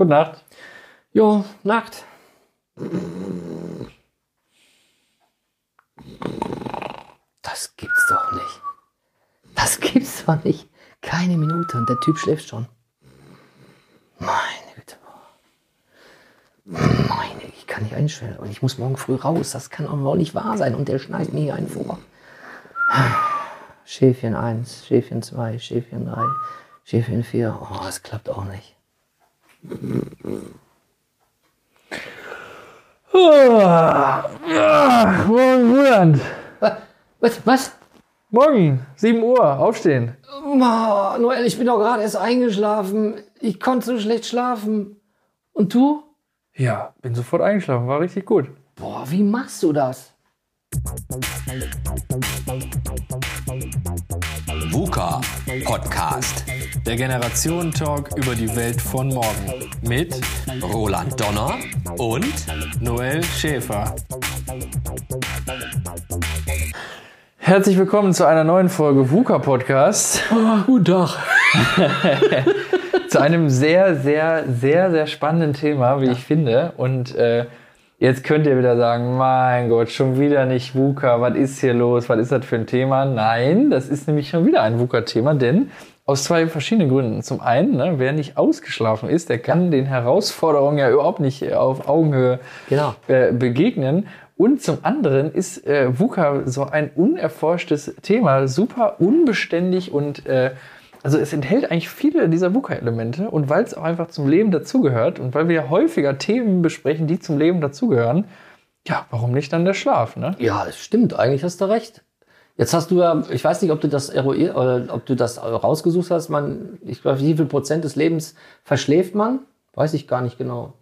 Gute Nacht. Jo, Nacht. Das gibt's doch nicht. Das gibt's doch nicht. Keine Minute und der Typ schläft schon. Meine Güte. Meine, ich kann nicht einstellen. Und ich muss morgen früh raus. Das kann auch nicht wahr sein. Und der schneidet mir hier einen vor. Schäfchen 1, Schäfchen 2, Schäfchen 3, Schäfchen 4. Oh, es klappt auch nicht. Morgen, Roland. Was? Was? Morgen, 7 Uhr, aufstehen. Oh, Noel, ich bin doch gerade erst eingeschlafen. Ich konnte so schlecht schlafen. Und du? Ja, bin sofort eingeschlafen, war richtig gut. Boah, wie machst du das? VUCA Podcast. Der Generationen-Talk über die Welt von morgen. Mit Roland Donner und Noel Schäfer. Herzlich willkommen zu einer neuen Folge VUCA Podcast. Oh, guten Tag. zu einem sehr, sehr, sehr, sehr spannenden Thema, wie ich finde. Und äh, jetzt könnt ihr wieder sagen, mein Gott, schon wieder nicht VUCA, was ist hier los, was ist das für ein Thema? Nein, das ist nämlich schon wieder ein VUCA-Thema, denn aus zwei verschiedenen Gründen. Zum einen, ne, wer nicht ausgeschlafen ist, der kann den Herausforderungen ja überhaupt nicht auf Augenhöhe Genau. äh, begegnen. Und zum anderen ist äh, VUCA so ein unerforschtes Thema, super unbeständig und äh, also es enthält eigentlich viele dieser VUCA-Elemente und weil es auch einfach zum Leben dazugehört und weil wir häufiger Themen besprechen, die zum Leben dazugehören, ja, warum nicht dann der Schlaf, ne? Ja, es stimmt. Eigentlich hast du recht. Jetzt hast du ja, ich weiß nicht, ob du das eruiert oder ob du das rausgesucht hast. Man, ich glaube, wie viel Prozent des Lebens verschläft man? Weiß ich gar nicht genau.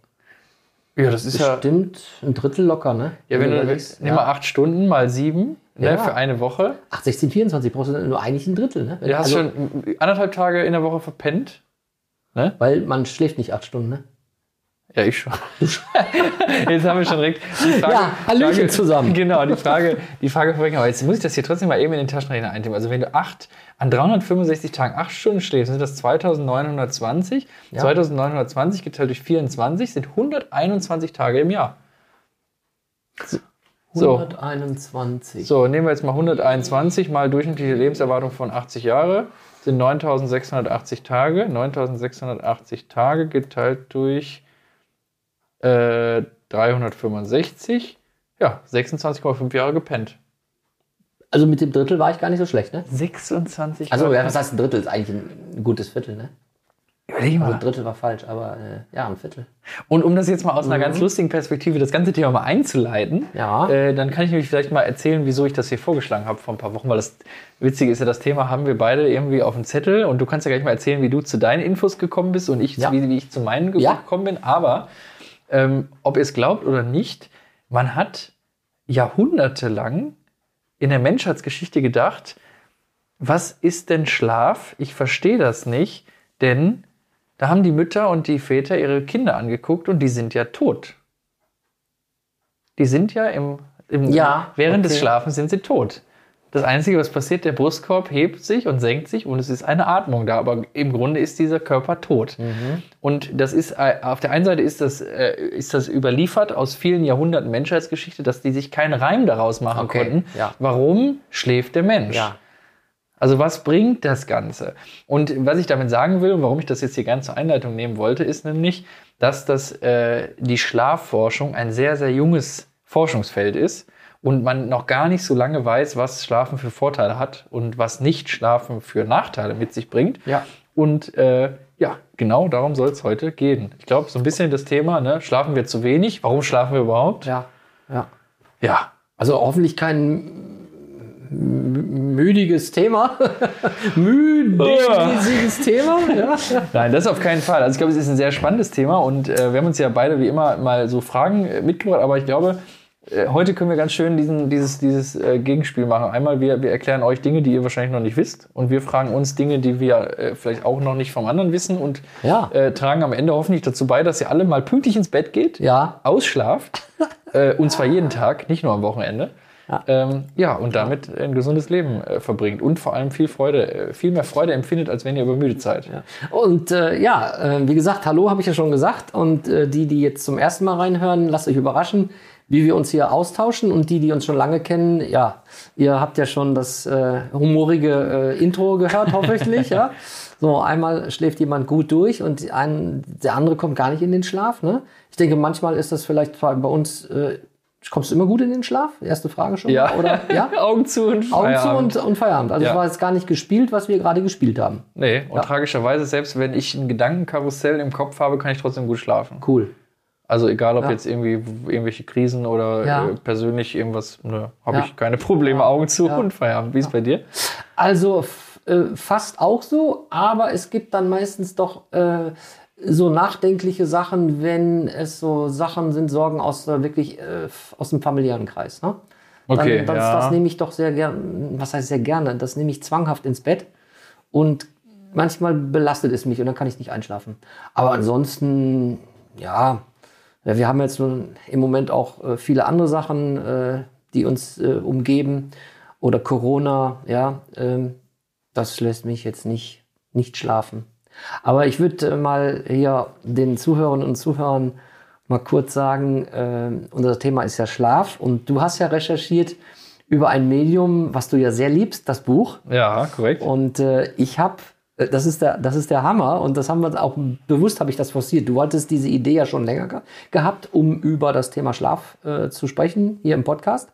Ja, das ist ja, Bestimmt ein Drittel locker, ne? ja wenn du überlegst. nimm mal acht Stunden mal sieben ne, Ja. für eine Woche. 8, 16, 24 brauchst du nur eigentlich ein Drittel, ne? Du hast Also, schon anderthalb Tage in der Woche verpennt. Weil man schläft nicht acht Stunden, ne? Ja, ich schon. jetzt haben wir schon direkt die Frage. Ja, Hallöchen Frage, zusammen. Genau, die Frage, die Frage vorweg. Aber jetzt muss ich das hier trotzdem mal eben in den Taschenrechner eintippen. Also wenn du acht, an 365 Tagen acht Stunden schläfst, sind das 2920. Ja. 2920 geteilt durch 24 sind 121 Tage im Jahr. So. 121. So, nehmen wir jetzt mal 121 mal durchschnittliche Lebenserwartung von 80 Jahre, sind 9680 Tage. 9680 Tage geteilt durch äh, 365. Ja, 26,5 Jahre gepennt. Also mit dem Drittel war ich gar nicht so schlecht, ne? 26 Also, Jahre. ja, was heißt ein Drittel? Ist eigentlich ein gutes Viertel, ne? Überleg Also mal. ein Drittel war falsch, aber äh, ja, ein Viertel. Und um das jetzt mal aus einer ganz lustigen Perspektive, das ganze Thema mal einzuleiten, Ja. äh, dann kann ich nämlich vielleicht mal erzählen, wieso ich das hier vorgeschlagen habe vor ein paar Wochen, weil das Witzige ist ja, das Thema haben wir beide irgendwie auf dem Zettel und du kannst ja gleich mal erzählen, wie du zu deinen Infos gekommen bist und ich, Ja. wie, wie ich zu meinen Ja. gekommen bin. Aber ähm, ob ihr es glaubt oder nicht, man hat jahrhundertelang in der Menschheitsgeschichte gedacht, was ist denn Schlaf? Ich verstehe das nicht, denn da haben die Mütter und die Väter ihre Kinder angeguckt und die sind ja tot. Die sind ja im, im Ja, während des okay. Schlafens sind sie tot. Das Einzige, was passiert, der Brustkorb hebt sich und senkt sich und es ist eine Atmung da, aber im Grunde ist dieser Körper tot. Mhm. Und das ist, äh, auf der einen Seite ist das, äh, ist das überliefert aus vielen Jahrhunderten Menschheitsgeschichte, dass die sich keinen Reim daraus machen Okay, konnten. ja. Warum schläft der Mensch? Ja. Also was bringt das Ganze? Und was ich damit sagen will und warum ich das jetzt hier ganz zur Einleitung nehmen wollte, ist nämlich, dass das, äh, die Schlafforschung ein sehr, sehr junges Forschungsfeld ist und man noch gar nicht so lange weiß, was Schlafen für Vorteile hat und was nicht Schlafen für Nachteile mit sich bringt. Ja. Und äh, ja, genau darum soll es heute gehen. Ich glaube, so ein bisschen das Thema, ne? schlafen wir zu wenig? Warum schlafen wir überhaupt? Ja. Ja. ja. Also hoffentlich kein müdiges Thema. müdiges Thema. Ja. Nein, das auf keinen Fall. Also ich glaube, es ist ein sehr spannendes Thema und äh, wir haben uns ja beide wie immer mal so Fragen äh, mitgebracht, aber ich glaube, heute können wir ganz schön diesen, dieses, dieses äh, Gegenspiel machen. Einmal, wir, wir erklären euch Dinge, die ihr wahrscheinlich noch nicht wisst und wir fragen uns Dinge, die wir äh, vielleicht auch noch nicht vom anderen wissen und Ja. äh, tragen am Ende hoffentlich dazu bei, dass ihr alle mal pünktlich ins Bett geht, Ja. ausschlaft, äh, und zwar jeden Tag, nicht nur am Wochenende. Ja, ähm, ja und damit ein gesundes Leben äh, verbringt und vor allem viel Freude, äh, viel mehr Freude empfindet, als wenn ihr übermüdet seid. Ja. Und äh, ja, äh, wie gesagt, hallo habe ich ja schon gesagt. Und äh, die, die jetzt zum ersten Mal reinhören, lasst euch überraschen, wie wir uns hier austauschen. Und die, die uns schon lange kennen, ja, ihr habt ja schon das äh, humorige äh, Intro gehört, hoffentlich, ja. So, einmal schläft jemand gut durch und ein, der andere kommt gar nicht in den Schlaf. Ne? Ich denke, manchmal ist das vielleicht bei uns. Äh, kommst du immer gut in den Schlaf? Erste Frage schon. Ja. Oder ja? Augen zu und Augen zu Feierabend. und, und Feierabend. Also Ja. es war jetzt gar nicht gespielt, was wir gerade gespielt haben. Nee, und tragischerweise, selbst wenn ich ein Gedankenkarussell im Kopf habe, kann ich trotzdem gut schlafen. Cool. Also egal, ob Ja. jetzt irgendwie irgendwelche Krisen oder Ja. äh, persönlich irgendwas, nö, habe Ja. ich keine Probleme, Augen zu Ja. und Feierabend. Wie ist bei dir? Also äh, fast auch so, aber es gibt dann meistens doch äh, so nachdenkliche Sachen, wenn es so Sachen sind, Sorgen aus der wirklich äh, aus dem familiären Kreis. Ne? Dann, Okay, das, ja. das nehme ich doch sehr gerne, was heißt sehr gerne, das nehme ich zwanghaft ins Bett und manchmal belastet es mich und dann kann ich nicht einschlafen. Aber ansonsten, ja, ja, wir haben jetzt nun im Moment auch äh, viele andere Sachen, äh, die uns äh, umgeben. Oder Corona, ja, ähm, das lässt mich jetzt nicht, nicht schlafen. Aber ich würde mal hier den Zuhörern und Zuhörern mal kurz sagen, äh, unser Thema ist ja Schlaf und du hast ja recherchiert über ein Medium, was du ja sehr liebst, das Buch. Ja, korrekt. Und äh, ich habe, das ist der, das ist der Hammer und das haben wir auch bewusst habe ich das forciert. Du wolltest diese Idee ja schon länger ge gehabt, um über das Thema Schlaf äh, zu sprechen hier im Podcast.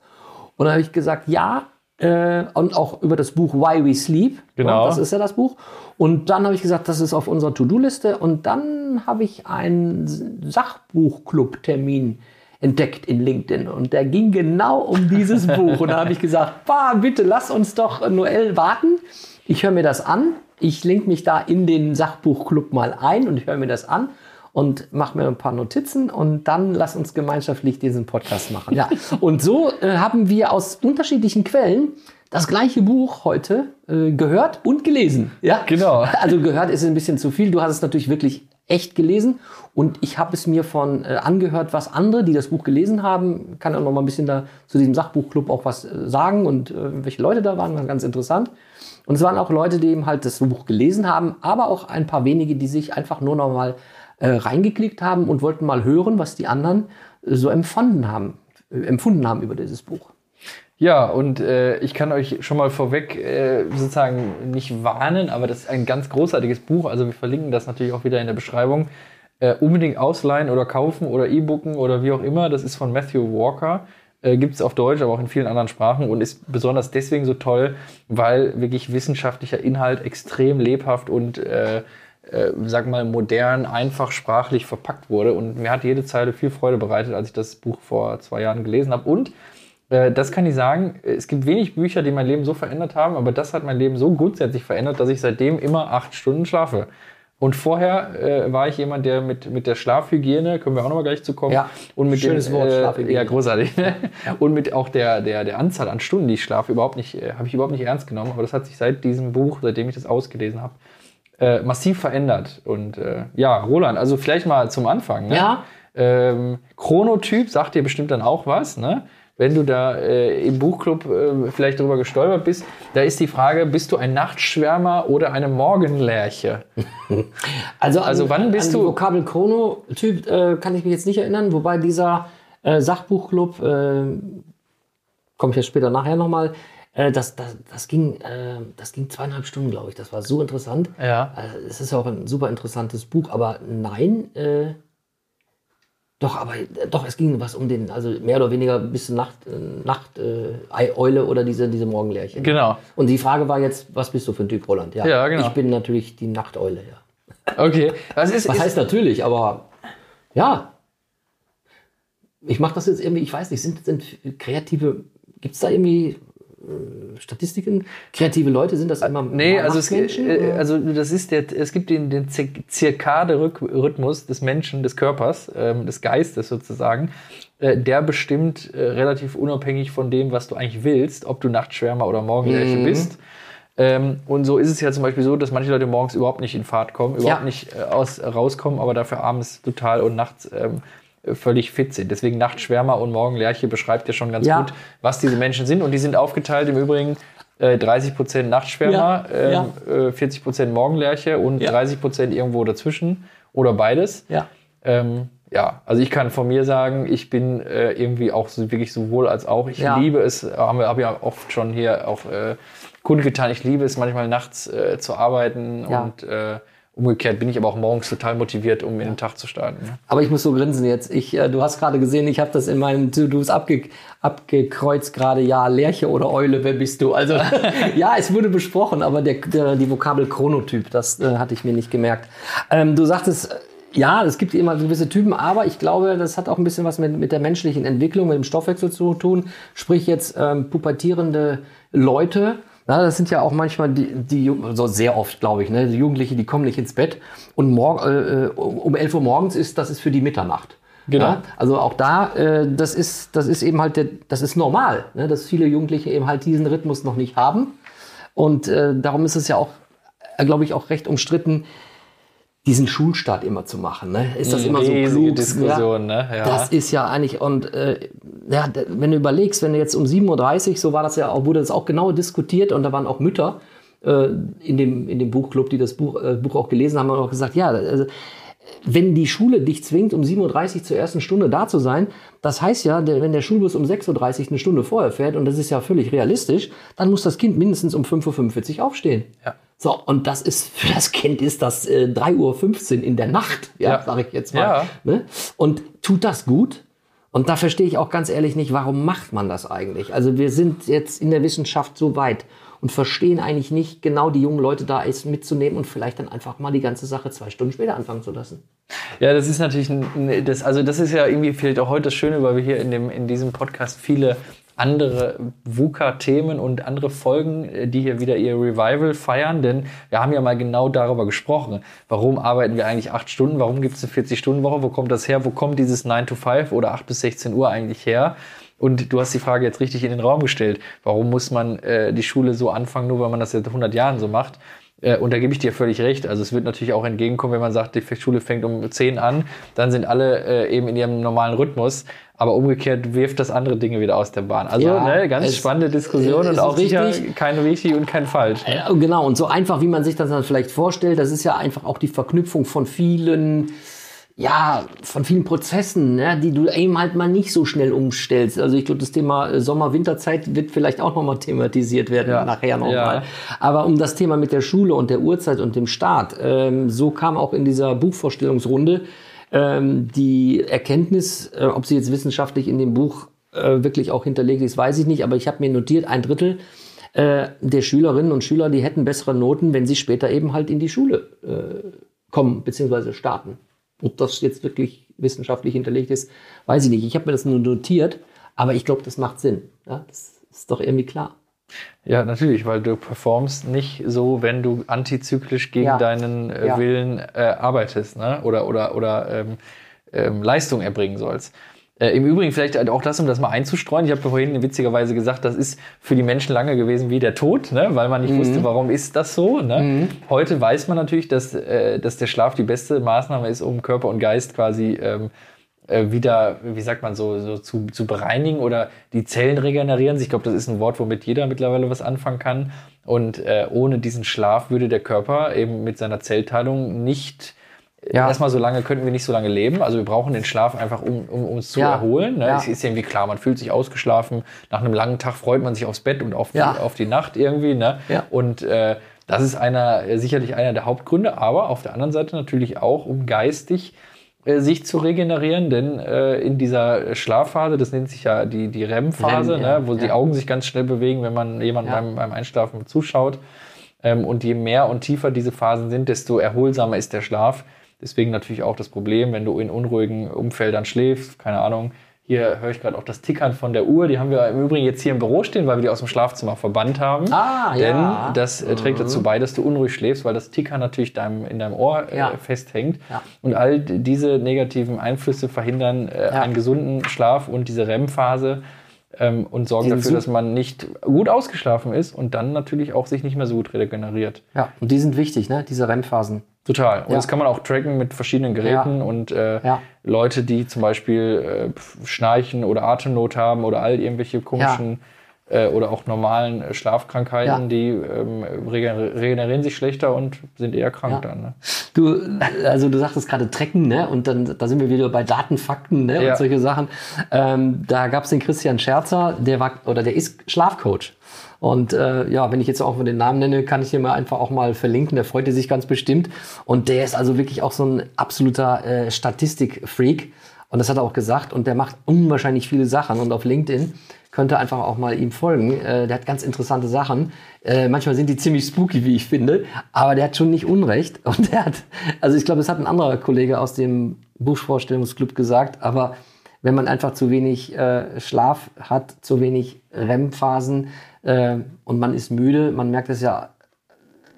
Und dann habe ich gesagt, ja. Äh, und auch über das Buch Why We Sleep. Genau. Ja, das ist ja das Buch. Und dann habe ich gesagt, das ist auf unserer To-Do-Liste. Und dann habe ich einen Sachbuchclub-Termin entdeckt in LinkedIn. Und der ging genau um dieses Buch. Und da habe ich gesagt, bah, bitte lass uns doch Noel warten. Ich höre mir das an. Ich link mich da in den Sachbuchclub mal ein und höre mir das an und mache mir ein paar Notizen und dann lass uns gemeinschaftlich diesen Podcast machen. Ja. Und so äh, haben wir aus unterschiedlichen Quellen das gleiche Buch heute äh, gehört und gelesen. Ja, Genau. Also gehört ist ein bisschen zu viel. Du hast es natürlich wirklich echt gelesen und ich habe es mir von äh, angehört, was andere, die das Buch gelesen haben, kann auch noch mal ein bisschen da zu diesem Sachbuchclub auch was äh, sagen und äh, welche Leute da waren, war ganz interessant. Und es waren auch Leute, die eben halt das Buch gelesen haben, aber auch ein paar wenige, die sich einfach nur noch mal äh, reingeklickt haben und wollten mal hören, was die anderen äh, so empfunden haben, äh, empfunden haben über dieses Buch. Ja, und äh, ich kann euch schon mal vorweg äh, sozusagen nicht warnen, aber das ist ein ganz großartiges Buch. Also wir verlinken das natürlich auch wieder in der Beschreibung. Äh, unbedingt ausleihen oder kaufen oder E-Booken oder wie auch immer. Das ist von Matthew Walker. Äh, Gibt es auf Deutsch, aber auch in vielen anderen Sprachen und ist besonders deswegen so toll, weil wirklich wissenschaftlicher Inhalt extrem lebhaft und äh, äh, sag mal, modern, einfach sprachlich verpackt wurde. Und mir hat jede Zeile viel Freude bereitet, als ich das Buch vor zwei Jahren gelesen habe. Und äh, das kann ich sagen, es gibt wenig Bücher, die mein Leben so verändert haben, aber das hat mein Leben so grundsätzlich verändert, dass ich seitdem immer acht Stunden schlafe. Und vorher äh, war ich jemand, der mit, mit der Schlafhygiene, können wir auch noch mal gleich zu kommen, Ja, und mit schönes dem, Wort, äh, Schlafhygiene. Ja, großartig. Ne? Und mit auch der, der, der Anzahl an Stunden, die ich schlafe, überhaupt nicht, äh, habe ich überhaupt nicht ernst genommen. Aber das hat sich seit diesem Buch, seitdem ich das ausgelesen habe, äh, massiv verändert. Und äh, ja, Roland, also vielleicht mal zum Anfang. Ne? Ja. Ähm, Chronotyp sagt dir bestimmt dann auch was, ne? Wenn du da äh, im Buchclub äh, vielleicht drüber gestolpert bist, da ist die Frage, bist du ein Nachtschwärmer oder eine Morgenlerche? Also, an, Also wann bist an du- Die Vokabel Chrono-Typ äh, kann ich mich jetzt nicht erinnern, wobei dieser äh, Sachbuchclub, äh, komme ich ja später nachher nochmal, äh, das, das, das, ging, das ging zweieinhalb Stunden, glaube ich. Das war so interessant. Ja. Es ist ja auch ein super interessantes Buch, aber nein, äh, doch, aber äh, doch, es ging was um den, also mehr oder weniger bis Nacht, äh, Nacht äh, Ei- Eule oder diese, diese Morgenlärchen. Genau. Und die Frage war jetzt, was bist du für ein Typ, Roland? Ja, genau. Ich bin natürlich die Nachteule, ja. Okay. Was ist, Was ist, heißt natürlich, aber ja. Ich mache das jetzt irgendwie, ich weiß nicht, sind, sind kreative, gibt es da irgendwie äh, Statistiken? Kreative Leute, sind das immer Nee, also es, äh, also das ist der, es gibt den, den Zir- Zirkade-Rhythmus des Menschen, des Körpers, ähm, des Geistes sozusagen. Äh, der bestimmt äh, relativ unabhängig von dem, was du eigentlich willst, ob du Nachtschwärmer oder Morgenlerche Mhm. bist. Ähm, und so ist es ja zum Beispiel so, dass manche Leute morgens überhaupt nicht in Fahrt kommen, überhaupt Ja. nicht äh, aus, rauskommen, aber dafür abends total und nachts ähm, äh, völlig fit sind. Deswegen Nachtschwärmer und Morgenlerche beschreibt ja schon ganz Ja. gut, was diese Menschen sind. Und die sind aufgeteilt im Übrigen äh, 30% Nachtschwärmer, Ja, ähm, äh, 40% Morgenlerche und Ja. 30% irgendwo dazwischen oder beides. Ja. Ähm, ja, also ich kann von mir sagen, ich bin äh, irgendwie auch so, wirklich sowohl als auch. Ich Ja. liebe es, haben wir hab ja oft schon hier auch äh, kundgetan, ich liebe es manchmal nachts äh, zu arbeiten Ja. und äh, umgekehrt bin ich aber auch morgens total motiviert, um in den Tag zu starten. ne? Aber ich muss so grinsen jetzt. Ich, äh, du hast gerade gesehen, ich habe das in meinen To-Dos abge abgekreuzt gerade. Ja, Lerche oder Eule, wer bist du? Also ja, es wurde besprochen, aber der, der, die Vokabel Chronotyp, das äh, hatte ich mir nicht gemerkt. Ähm, du sagtest, äh, ja, es gibt immer gewisse Typen, aber ich glaube, das hat auch ein bisschen was mit, mit der menschlichen Entwicklung, mit dem Stoffwechsel zu tun. Sprich jetzt ähm, pubertierende Leute. Na, das sind ja auch manchmal die, die so sehr oft, glaube ich, ne, die Jugendliche, die kommen nicht ins Bett und morgen, äh, um um 11 Uhr morgens ist, das ist für die Mitternacht. Genau. Ja, also auch da, äh, das ist, das ist eben halt, der, das ist normal, ne, dass viele Jugendliche eben halt diesen Rhythmus noch nicht haben. Und äh, darum ist es ja auch, äh, glaube ich, auch recht umstritten, diesen Schulstart immer zu machen. Ne? Ist das immer so Riesige klug? Diskussion, ne? Ja. Das ist ja eigentlich, und äh, ja, wenn du überlegst, wenn du jetzt um 7.30 Uhr, so war das ja auch, wurde das auch genau diskutiert und da waren auch Mütter äh, in, dem, in dem Buchclub, die das Buch, äh, Buch auch gelesen haben, haben auch gesagt, ja, also, wenn die Schule dich zwingt, um 7.30 Uhr zur ersten Stunde da zu sein, das heißt ja, wenn der Schulbus um 6.30 Uhr eine Stunde vorher fährt, und das ist ja völlig realistisch, dann muss das Kind mindestens um 5.45 Uhr aufstehen. Ja. So, und das ist, für das Kind ist das äh, 3.15 Uhr in der Nacht, ja, Ja. sag ich jetzt mal. Ja. Ne? Und tut das gut? Und da verstehe ich auch ganz ehrlich nicht, warum macht man das eigentlich? Also wir sind jetzt in der Wissenschaft so weit und verstehen eigentlich nicht genau die jungen Leute da ist mitzunehmen und vielleicht dann einfach mal die ganze Sache zwei Stunden später anfangen zu lassen. Ja, das ist natürlich, ein- das, also das ist ja irgendwie vielleicht auch heute das Schöne, weil wir hier in, dem, in diesem Podcast viele andere VUCA-Themen und andere Folgen, äh, die hier wieder ihr Revival feiern, denn wir haben ja mal genau darüber gesprochen. Warum arbeiten wir eigentlich acht Stunden? Warum gibt es eine 40-Stunden-Woche? Wo kommt das her? Wo kommt dieses 9 to 5 oder 8 bis 16 Uhr eigentlich her? Und du hast die Frage jetzt richtig in den Raum gestellt. Warum muss man äh, die Schule so anfangen, nur weil man das seit 100 Jahren so macht? Äh, Und da gebe ich dir völlig recht. Also es wird natürlich auch entgegenkommen, wenn man sagt, die Schule fängt um 10 an, dann sind alle äh, eben in ihrem normalen Rhythmus. Aber umgekehrt wirft das andere Dinge wieder aus der Bahn. Also Ja, ne, ganz es- spannende Diskussion äh, und auch sicher richtig. kein richtig und kein falsch. Ne? Ja, genau, und so einfach, wie man sich das dann vielleicht vorstellt, das ist ja einfach auch die Verknüpfung von vielen, ja, von vielen Prozessen, ne, die du eben halt mal nicht so schnell umstellst. Also ich glaube, das Thema äh, Sommer-Winterzeit wird vielleicht auch nochmal thematisiert werden, Ja. nachher nochmal. Ja. Aber um das Thema mit der Schule und der Uhrzeit und dem Start, ähm, so kam auch in dieser Buchvorstellungsrunde ähm, die Erkenntnis, äh, ob sie jetzt wissenschaftlich in dem Buch äh, wirklich auch hinterlegt ist, weiß ich nicht, aber ich habe mir notiert, ein Drittel äh, der Schülerinnen und Schüler, die hätten bessere Noten, wenn sie später eben halt in die Schule äh, kommen bzw. starten. Ob das jetzt wirklich wissenschaftlich hinterlegt ist, weiß ich nicht. Ich habe mir das nur notiert, aber ich glaube, das macht Sinn. Ja, das ist doch irgendwie klar. Ja, natürlich, weil du performst nicht so, wenn du antizyklisch gegen Ja. deinen äh, Ja. Willen äh, arbeitest ne? oder, oder, oder ähm, ähm, Leistung erbringen sollst. Äh, Im Übrigen vielleicht auch das, um das mal einzustreuen. Ich habe vorhin witzigerweise gesagt, das ist für die Menschen lange gewesen wie der Tod, ne? weil man nicht Mhm. wusste, warum ist das so. Ne? Heute weiß man natürlich, dass, äh, dass der Schlaf die beste Maßnahme ist, um Körper und Geist quasi ähm, äh, wieder, wie sagt man so, so zu, zu bereinigen oder die Zellen regenerieren sich. Ich glaube, das ist ein Wort, womit jeder mittlerweile was anfangen kann. Und äh, ohne diesen Schlaf würde der Körper eben mit seiner Zellteilung nicht Ja. Erstmal so lange könnten wir nicht so lange leben. Also wir brauchen den Schlaf einfach, um, um uns zu Ja. erholen. Ne? Ja. Es ist irgendwie klar, man fühlt sich ausgeschlafen. Nach einem langen Tag freut man sich aufs Bett und auf die, auf die Nacht irgendwie. Ne? Ja. Und äh, das ist einer, äh, sicherlich einer der Hauptgründe, aber auf der anderen Seite natürlich auch, um geistig äh, sich zu regenerieren, denn äh, in dieser Schlafphase, das nennt sich ja die, die REM-Phase, ne, wo die Augen sich ganz schnell bewegen, wenn man jemandem beim, beim Einschlafen zuschaut. Ähm, und je mehr und tiefer diese Phasen sind, desto erholsamer ist der Schlaf. Deswegen natürlich auch das Problem, wenn du in unruhigen Umfeldern schläfst, keine Ahnung. Hier höre ich gerade auch das Tickern von der Uhr. Die haben wir im Übrigen jetzt hier im Büro stehen, weil wir die aus dem Schlafzimmer verbannt haben. Ah, Denn ja. das äh, trägt dazu bei, dass du unruhig schläfst, weil das Tickern natürlich deinem, in deinem Ohr äh, Ja. festhängt. Ja. Und all diese negativen Einflüsse verhindern äh, einen gesunden Schlaf und diese REM-Phase ähm, und sorgen Diesen dafür, dass man nicht gut ausgeschlafen ist und dann natürlich auch sich nicht mehr so gut regeneriert. Ja, und die sind wichtig, ne? diese REM-Phasen. Total. Und Ja. das kann man auch tracken mit verschiedenen Geräten und äh, Ja. Leute, die zum Beispiel äh, Schnarchen oder Atemnot haben oder all irgendwelche komischen äh, oder auch normalen äh, Schlafkrankheiten, Ja. die ähm, regener- regenerieren sich schlechter und sind eher krank Ja. dann. Ne? Du, also du sagtest gerade Trecken, ne? Und dann da sind wir wieder bei Daten, Fakten, ne? Ja. Und solche Sachen. Ähm, da gab es den Christian Scherzer, der war oder der ist Schlafcoach. Und äh, ja, wenn ich jetzt auch mal den Namen nenne, kann ich ihn mal einfach auch mal verlinken. Der freute sich ganz bestimmt. Und der ist also wirklich auch so ein absoluter äh, Statistikfreak. Und das hat er auch gesagt. Und der macht unwahrscheinlich viele Sachen. Und auf LinkedIn könnt ihr einfach auch mal ihm folgen. Äh, der hat ganz interessante Sachen. Äh, manchmal sind die ziemlich spooky, wie ich finde. Aber der hat schon nicht Unrecht. Und der hat, also ich glaube, es hat ein anderer Kollege aus dem Buchvorstellungsclub gesagt. Aber wenn man einfach zu wenig äh, Schlaf hat, zu wenig REM-Phasen äh, und man ist müde, man merkt es ja,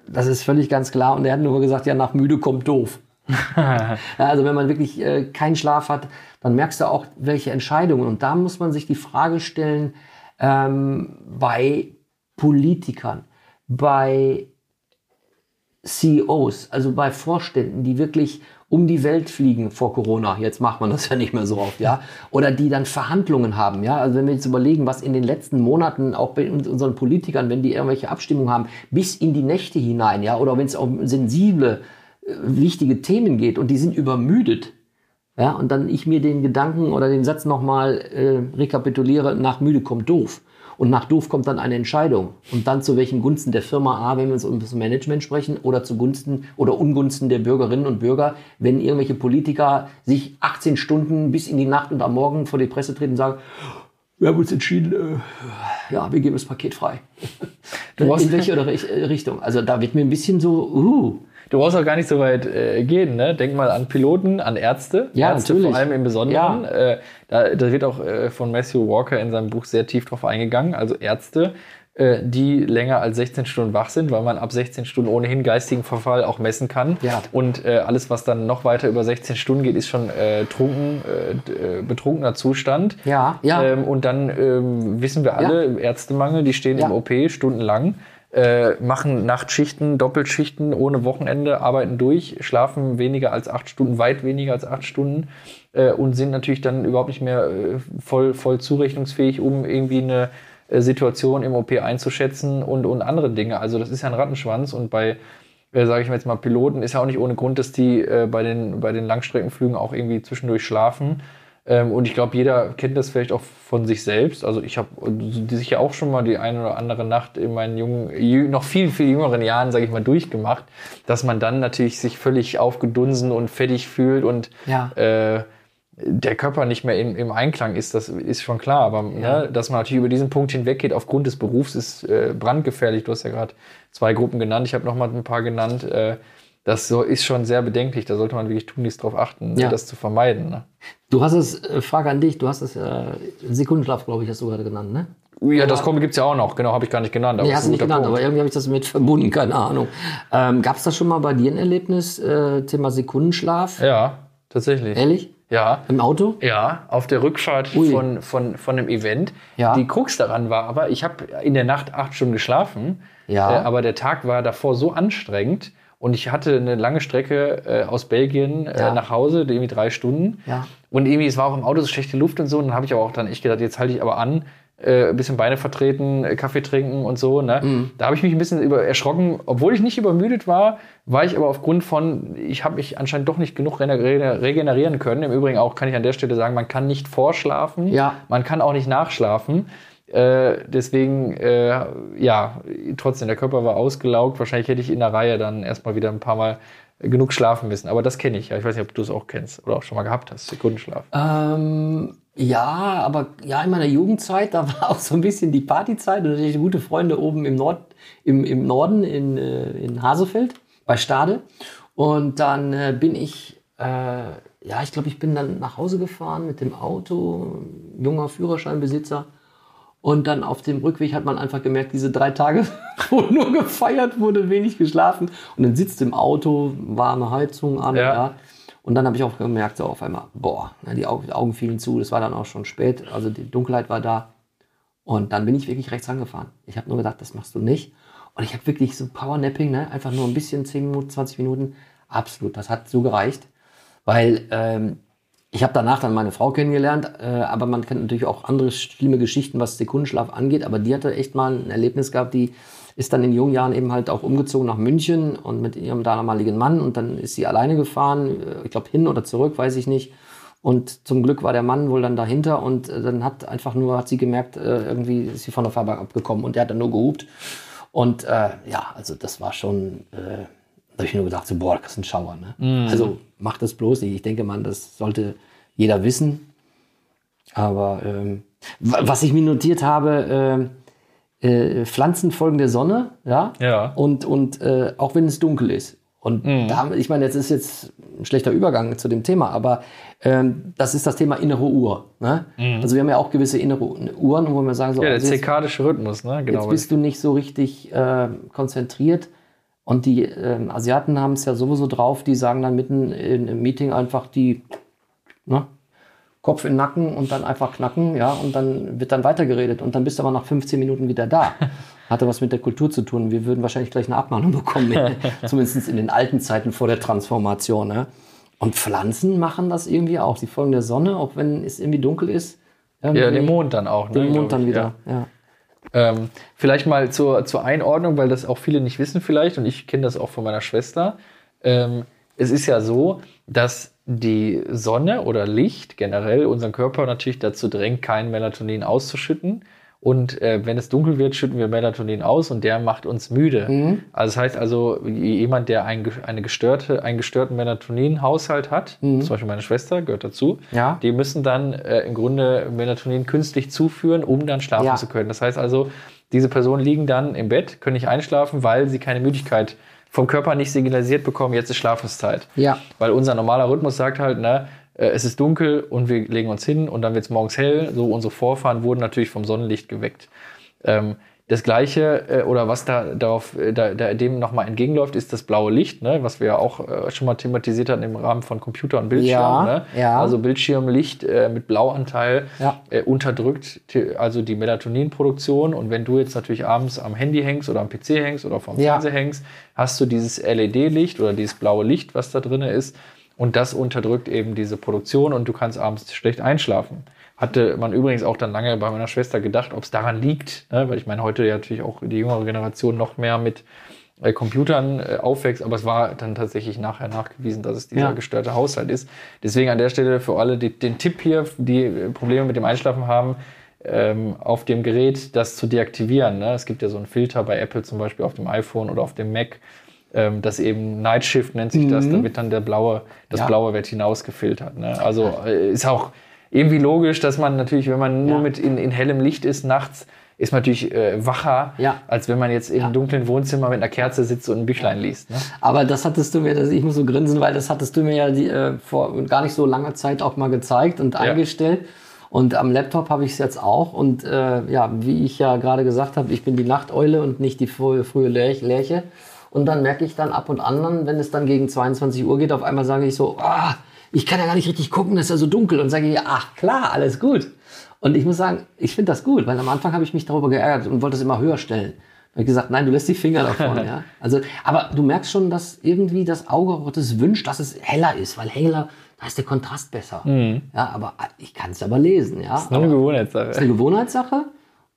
das ist völlig ganz klar. Und er hat nur gesagt, ja, nach müde kommt doof. Ja, also wenn man wirklich äh, keinen Schlaf hat, dann merkst du auch, welche Entscheidungen. Und da muss man sich die Frage stellen, ähm, bei Politikern, bei CEOs, also bei Vorständen, die wirklich um die Welt fliegen vor Corona. Jetzt macht man das ja nicht mehr so oft, ja. Oder die dann Verhandlungen haben, ja. Also wenn wir jetzt überlegen, was in den letzten Monaten auch bei uns- unseren Politikern, wenn die irgendwelche Abstimmungen haben, bis in die Nächte hinein, ja, oder wenn es um sensible, äh, wichtige Themen geht und die sind übermüdet, ja, und dann ich mir den Gedanken oder den Satz nochmal äh, rekapituliere, nach müde kommt doof. Und nach doof kommt dann eine Entscheidung. Und dann zu welchen Gunsten der Firma A, wenn wir uns um das Management sprechen, oder zu Gunsten oder Ungunsten der Bürgerinnen und Bürger, wenn irgendwelche Politiker sich 18 Stunden bis in die Nacht und am Morgen vor die Presse treten und sagen, wir haben uns entschieden, äh, ja, wir geben das Paket frei. brauchst- in welche oder welche äh, Richtung? Also da wird mir ein bisschen so, uh, Du brauchst auch gar nicht so weit äh, gehen. Ne? Denk mal an Piloten, an Ärzte. Ja, Ärzte natürlich. vor allem im Besonderen. Ja. Äh, da, da wird auch äh, von Matthew Walker in seinem Buch sehr tief drauf eingegangen. Also Ärzte, äh, die länger als 16 Stunden wach sind, weil man ab 16 Stunden ohnehin geistigen Verfall auch messen kann. Ja. Und äh, alles, was dann noch weiter über 16 Stunden geht, ist schon äh, trunken, äh, äh, betrunkener Zustand. Ja, ja. Ähm, und dann ähm, wissen wir alle, im Ärztemangel, die stehen Ja. im OP stundenlang, äh, machen Nachtschichten, Doppelschichten ohne Wochenende, arbeiten durch, schlafen weniger als acht Stunden, weit weniger als acht Stunden äh, und sind natürlich dann überhaupt nicht mehr äh, voll, voll zurechnungsfähig, um irgendwie eine äh, Situation im OP einzuschätzen und, und andere Dinge. Also das ist ja ein Rattenschwanz und bei äh, sage ich mal jetzt mal, Piloten ist ja auch nicht ohne Grund, dass die äh, bei, den, bei den Langstreckenflügen auch irgendwie zwischendurch schlafen. Ähm, und ich glaube, jeder kennt das vielleicht auch von sich selbst. Also ich habe sicher auch schon mal die eine oder andere Nacht in meinen jungen, noch viel, viel jüngeren Jahren, sage ich mal, durchgemacht, dass man dann natürlich sich völlig aufgedunsen und fettig fühlt und Ja. äh, der Körper nicht mehr im, im Einklang ist, das ist schon klar. Aber ne, dass man natürlich über diesen Punkt hinweggeht aufgrund des Berufs ist äh, brandgefährlich. Du hast ja gerade zwei Gruppen genannt. Ich habe noch mal ein paar genannt. Äh, das so ist schon sehr bedenklich. Da sollte man wirklich tunlichst darauf achten, Ja. das zu vermeiden. Ne? Du hast es, äh, Frage an dich, du hast es, äh, Sekundenschlaf, glaube ich, hast du gerade genannt, ne? Ja, das kommt gibt's ja auch noch. Genau, habe ich gar nicht genannt. aber Nee, hast du nicht genannt, aber Punkt. irgendwie habe ich das mit verbunden, keine Ahnung. Ähm, Gab es da schon mal bei dir ein Erlebnis, äh, Thema Sekundenschlaf? Ja, tatsächlich. Ehrlich? Ja. Im Auto? Ja, auf der Rückfahrt Ui. von, von, von einem Event. Ja. Die Krux daran war aber, ich habe in der Nacht acht Stunden geschlafen, Ja. äh, aber der Tag war davor so anstrengend und ich hatte eine lange Strecke äh, aus Belgien äh, Ja. nach Hause, irgendwie drei Stunden. Ja. Und irgendwie, es war auch im Auto so schlechte Luft und so. Und dann habe ich aber auch dann echt gedacht, jetzt halte ich aber an, äh, ein bisschen Beine vertreten, äh, Kaffee trinken und so. Ne? Mhm. Da habe ich mich ein bisschen über erschrocken. Obwohl ich nicht übermüdet war, war ich aber aufgrund von, ich habe mich anscheinend doch nicht genug regenerieren können. Im Übrigen auch kann ich an der Stelle sagen, man kann nicht vorschlafen, Ja. man kann auch nicht nachschlafen. Äh, deswegen, äh, ja, trotzdem, der Körper war ausgelaugt. Wahrscheinlich hätte ich in der Reihe dann erstmal wieder ein paar Mal genug schlafen müssen. Aber das kenne ich ja. Ich weiß nicht, ob du es auch kennst oder auch schon mal gehabt hast, Sekundenschlaf. Ähm, ja, aber ja, in meiner Jugendzeit, da war auch so ein bisschen die Partyzeit und natürlich gute Freunde oben im, Nord, im, im Norden in, äh, in Hasefeld bei Stade. Und dann äh, bin ich, äh, ja, ich glaube, ich bin dann nach Hause gefahren mit dem Auto, junger Führerscheinbesitzer. Und dann auf dem Rückweg hat man einfach gemerkt, diese drei Tage, wo nur gefeiert wurde, wenig geschlafen. Und dann sitzt im Auto, warme Heizung an, Ja. ja. Und dann habe ich auch gemerkt, so auf einmal, boah, ne, die Augen, die Augen fielen zu. Das war dann auch schon spät, also die Dunkelheit war da. Und dann bin ich wirklich rechts rangefahren. Ich habe nur gedacht, das machst du nicht. Und ich habe wirklich so Powernapping, ne? einfach nur ein bisschen, 10 Minuten, 20 Minuten, Absolut, das hat so gereicht, weil ähm, ich habe danach dann meine Frau kennengelernt, äh, aber man kennt natürlich auch andere schlimme Geschichten, was Sekundenschlaf angeht. Aber die hatte echt mal ein Erlebnis gehabt, die ist dann in jungen Jahren eben halt auch umgezogen nach München und mit ihrem damaligen Mann und dann ist sie alleine gefahren, äh, ich glaube hin oder zurück, weiß ich nicht. Und zum Glück war der Mann wohl dann dahinter und äh, dann hat einfach nur, hat sie gemerkt, äh, irgendwie ist sie von der Fahrbahn abgekommen und der hat dann nur gehupt. Und äh, ja, also das war schon, äh, da habe ich nur gedacht, so, boah, das ist ein Schauer. Ne? Also macht das bloß nicht. Ich denke mal, das sollte jeder wissen. Aber ähm, wa- was ich mir notiert habe, ähm, äh, Pflanzen folgen der Sonne, ja, Ja. und, und äh, auch wenn es dunkel ist. Und da, ich meine, jetzt ist jetzt ein schlechter Übergang zu dem Thema, aber ähm, das ist das Thema innere Uhr. Ne? Also wir haben ja auch gewisse innere Uhren, wo wir sagen so, Ja, der also jetzt- zirkadische Rhythmus, ne? Genau. jetzt bist du nicht so richtig äh, konzentriert. Und die ähm, Asiaten haben es ja sowieso drauf, die sagen dann mitten in, im Meeting einfach die ne, Kopf in den Nacken und dann einfach knacken, ja, und dann wird dann weitergeredet und dann bist du aber nach 15 Minuten wieder da. Hatte was mit der Kultur zu tun. Wir würden wahrscheinlich gleich eine Abmahnung bekommen, zumindest in den alten Zeiten vor der Transformation. Ne? Und Pflanzen machen das irgendwie auch. Sie folgen der Sonne, auch wenn es irgendwie dunkel ist. ja, den Mond dann auch. Ne, Den Mond dann wieder. Ja. Ja. Ähm, vielleicht mal zur, zur Einordnung, weil das auch viele nicht wissen vielleicht und ich kenne das auch von meiner Schwester. Ähm, es ist ja so, dass die Sonne oder Licht generell unseren Körper natürlich dazu drängt, kein Melatonin auszuschütten. Und äh, wenn es dunkel wird, schütten wir Melatonin aus und der macht uns müde. Also das heißt also, jemand, der ein, eine gestörte, einen gestörten Melatonin-Haushalt hat, zum Beispiel meine Schwester, gehört dazu, Ja. die müssen dann äh, im Grunde Melatonin künstlich zuführen, um dann schlafen Ja. zu können. Das heißt also, diese Personen liegen dann im Bett, können nicht einschlafen, weil sie keine Müdigkeit vom Körper nicht signalisiert bekommen, jetzt ist Schlafenszeit. Ja. Weil unser normaler Rhythmus sagt halt, ne, es ist dunkel und wir legen uns hin und dann wird es morgens hell. So unsere Vorfahren wurden natürlich vom Sonnenlicht geweckt. Ähm, das Gleiche äh, oder was da darauf äh, da, da dem nochmal entgegenläuft, ist das blaue Licht, ne, was wir ja auch äh, schon mal thematisiert hatten im Rahmen von Computer und Bildschirm. Ja, ne? ja. Also Bildschirmlicht äh, mit Blauanteil Ja. äh, unterdrückt die- also die Melatoninproduktion. Und wenn du jetzt natürlich abends am Handy hängst oder am PC hängst oder vom. Fernseher hängst, hast du dieses LED-Licht oder dieses blaue Licht, was da drin ist. Und das unterdrückt eben diese Produktion und du kannst abends schlecht einschlafen. Hatte man übrigens auch dann lange bei meiner Schwester gedacht, ob es daran liegt, ne? weil ich meine, heute ja natürlich auch die jüngere Generation noch mehr mit äh, Computern äh, aufwächst, aber es war dann tatsächlich nachher nachgewiesen, dass es dieser Ja. gestörte Haushalt ist. Deswegen an der Stelle für alle die, den Tipp hier, die äh, Probleme mit dem Einschlafen haben, ähm, auf dem Gerät das zu deaktivieren. Ne? Es gibt ja so einen Filter bei Apple zum Beispiel auf dem iPhone oder auf dem Mac, ähm, das eben Night Shift nennt sich das, da wird dann der blaue, das Ja. blaue wird hinausgefiltert. Ne? Also äh, ist auch irgendwie logisch, dass man natürlich, wenn man nur Ja. mit in, in hellem Licht ist nachts, ist man natürlich äh, wacher, Ja. als wenn man jetzt im dunklen Wohnzimmer mit einer Kerze sitzt und ein Büchlein liest. Ne? Aber das hattest du mir, das, ich muss so grinsen, weil das hattest du mir ja die, äh, vor gar nicht so langer Zeit auch mal gezeigt und eingestellt. Und am Laptop habe ich es jetzt auch. Und äh, ja, wie ich ja gerade gesagt habe, ich bin die Nachteule und nicht die frühe, frühe Lerch- Lerche. Und dann merke ich dann ab und an, wenn es dann gegen 22 Uhr geht, auf einmal sage ich so, ah, ich kann ja gar nicht richtig gucken, es ist ja so dunkel. Und sage ich, ach klar, alles gut. Und ich muss sagen, ich finde das gut, weil am Anfang habe ich mich darüber geärgert und wollte es immer höher stellen. Da habe ich gesagt, nein, du lässt die Finger davon. ja. Also, aber du merkst schon, dass irgendwie das Auge Gottes wünscht, dass es heller ist, weil heller, da ist der Kontrast besser. Ja, aber ich kann es aber lesen. Ja. Nur eine Aber- Gewohnheitssache. ist eine Gewohnheitssache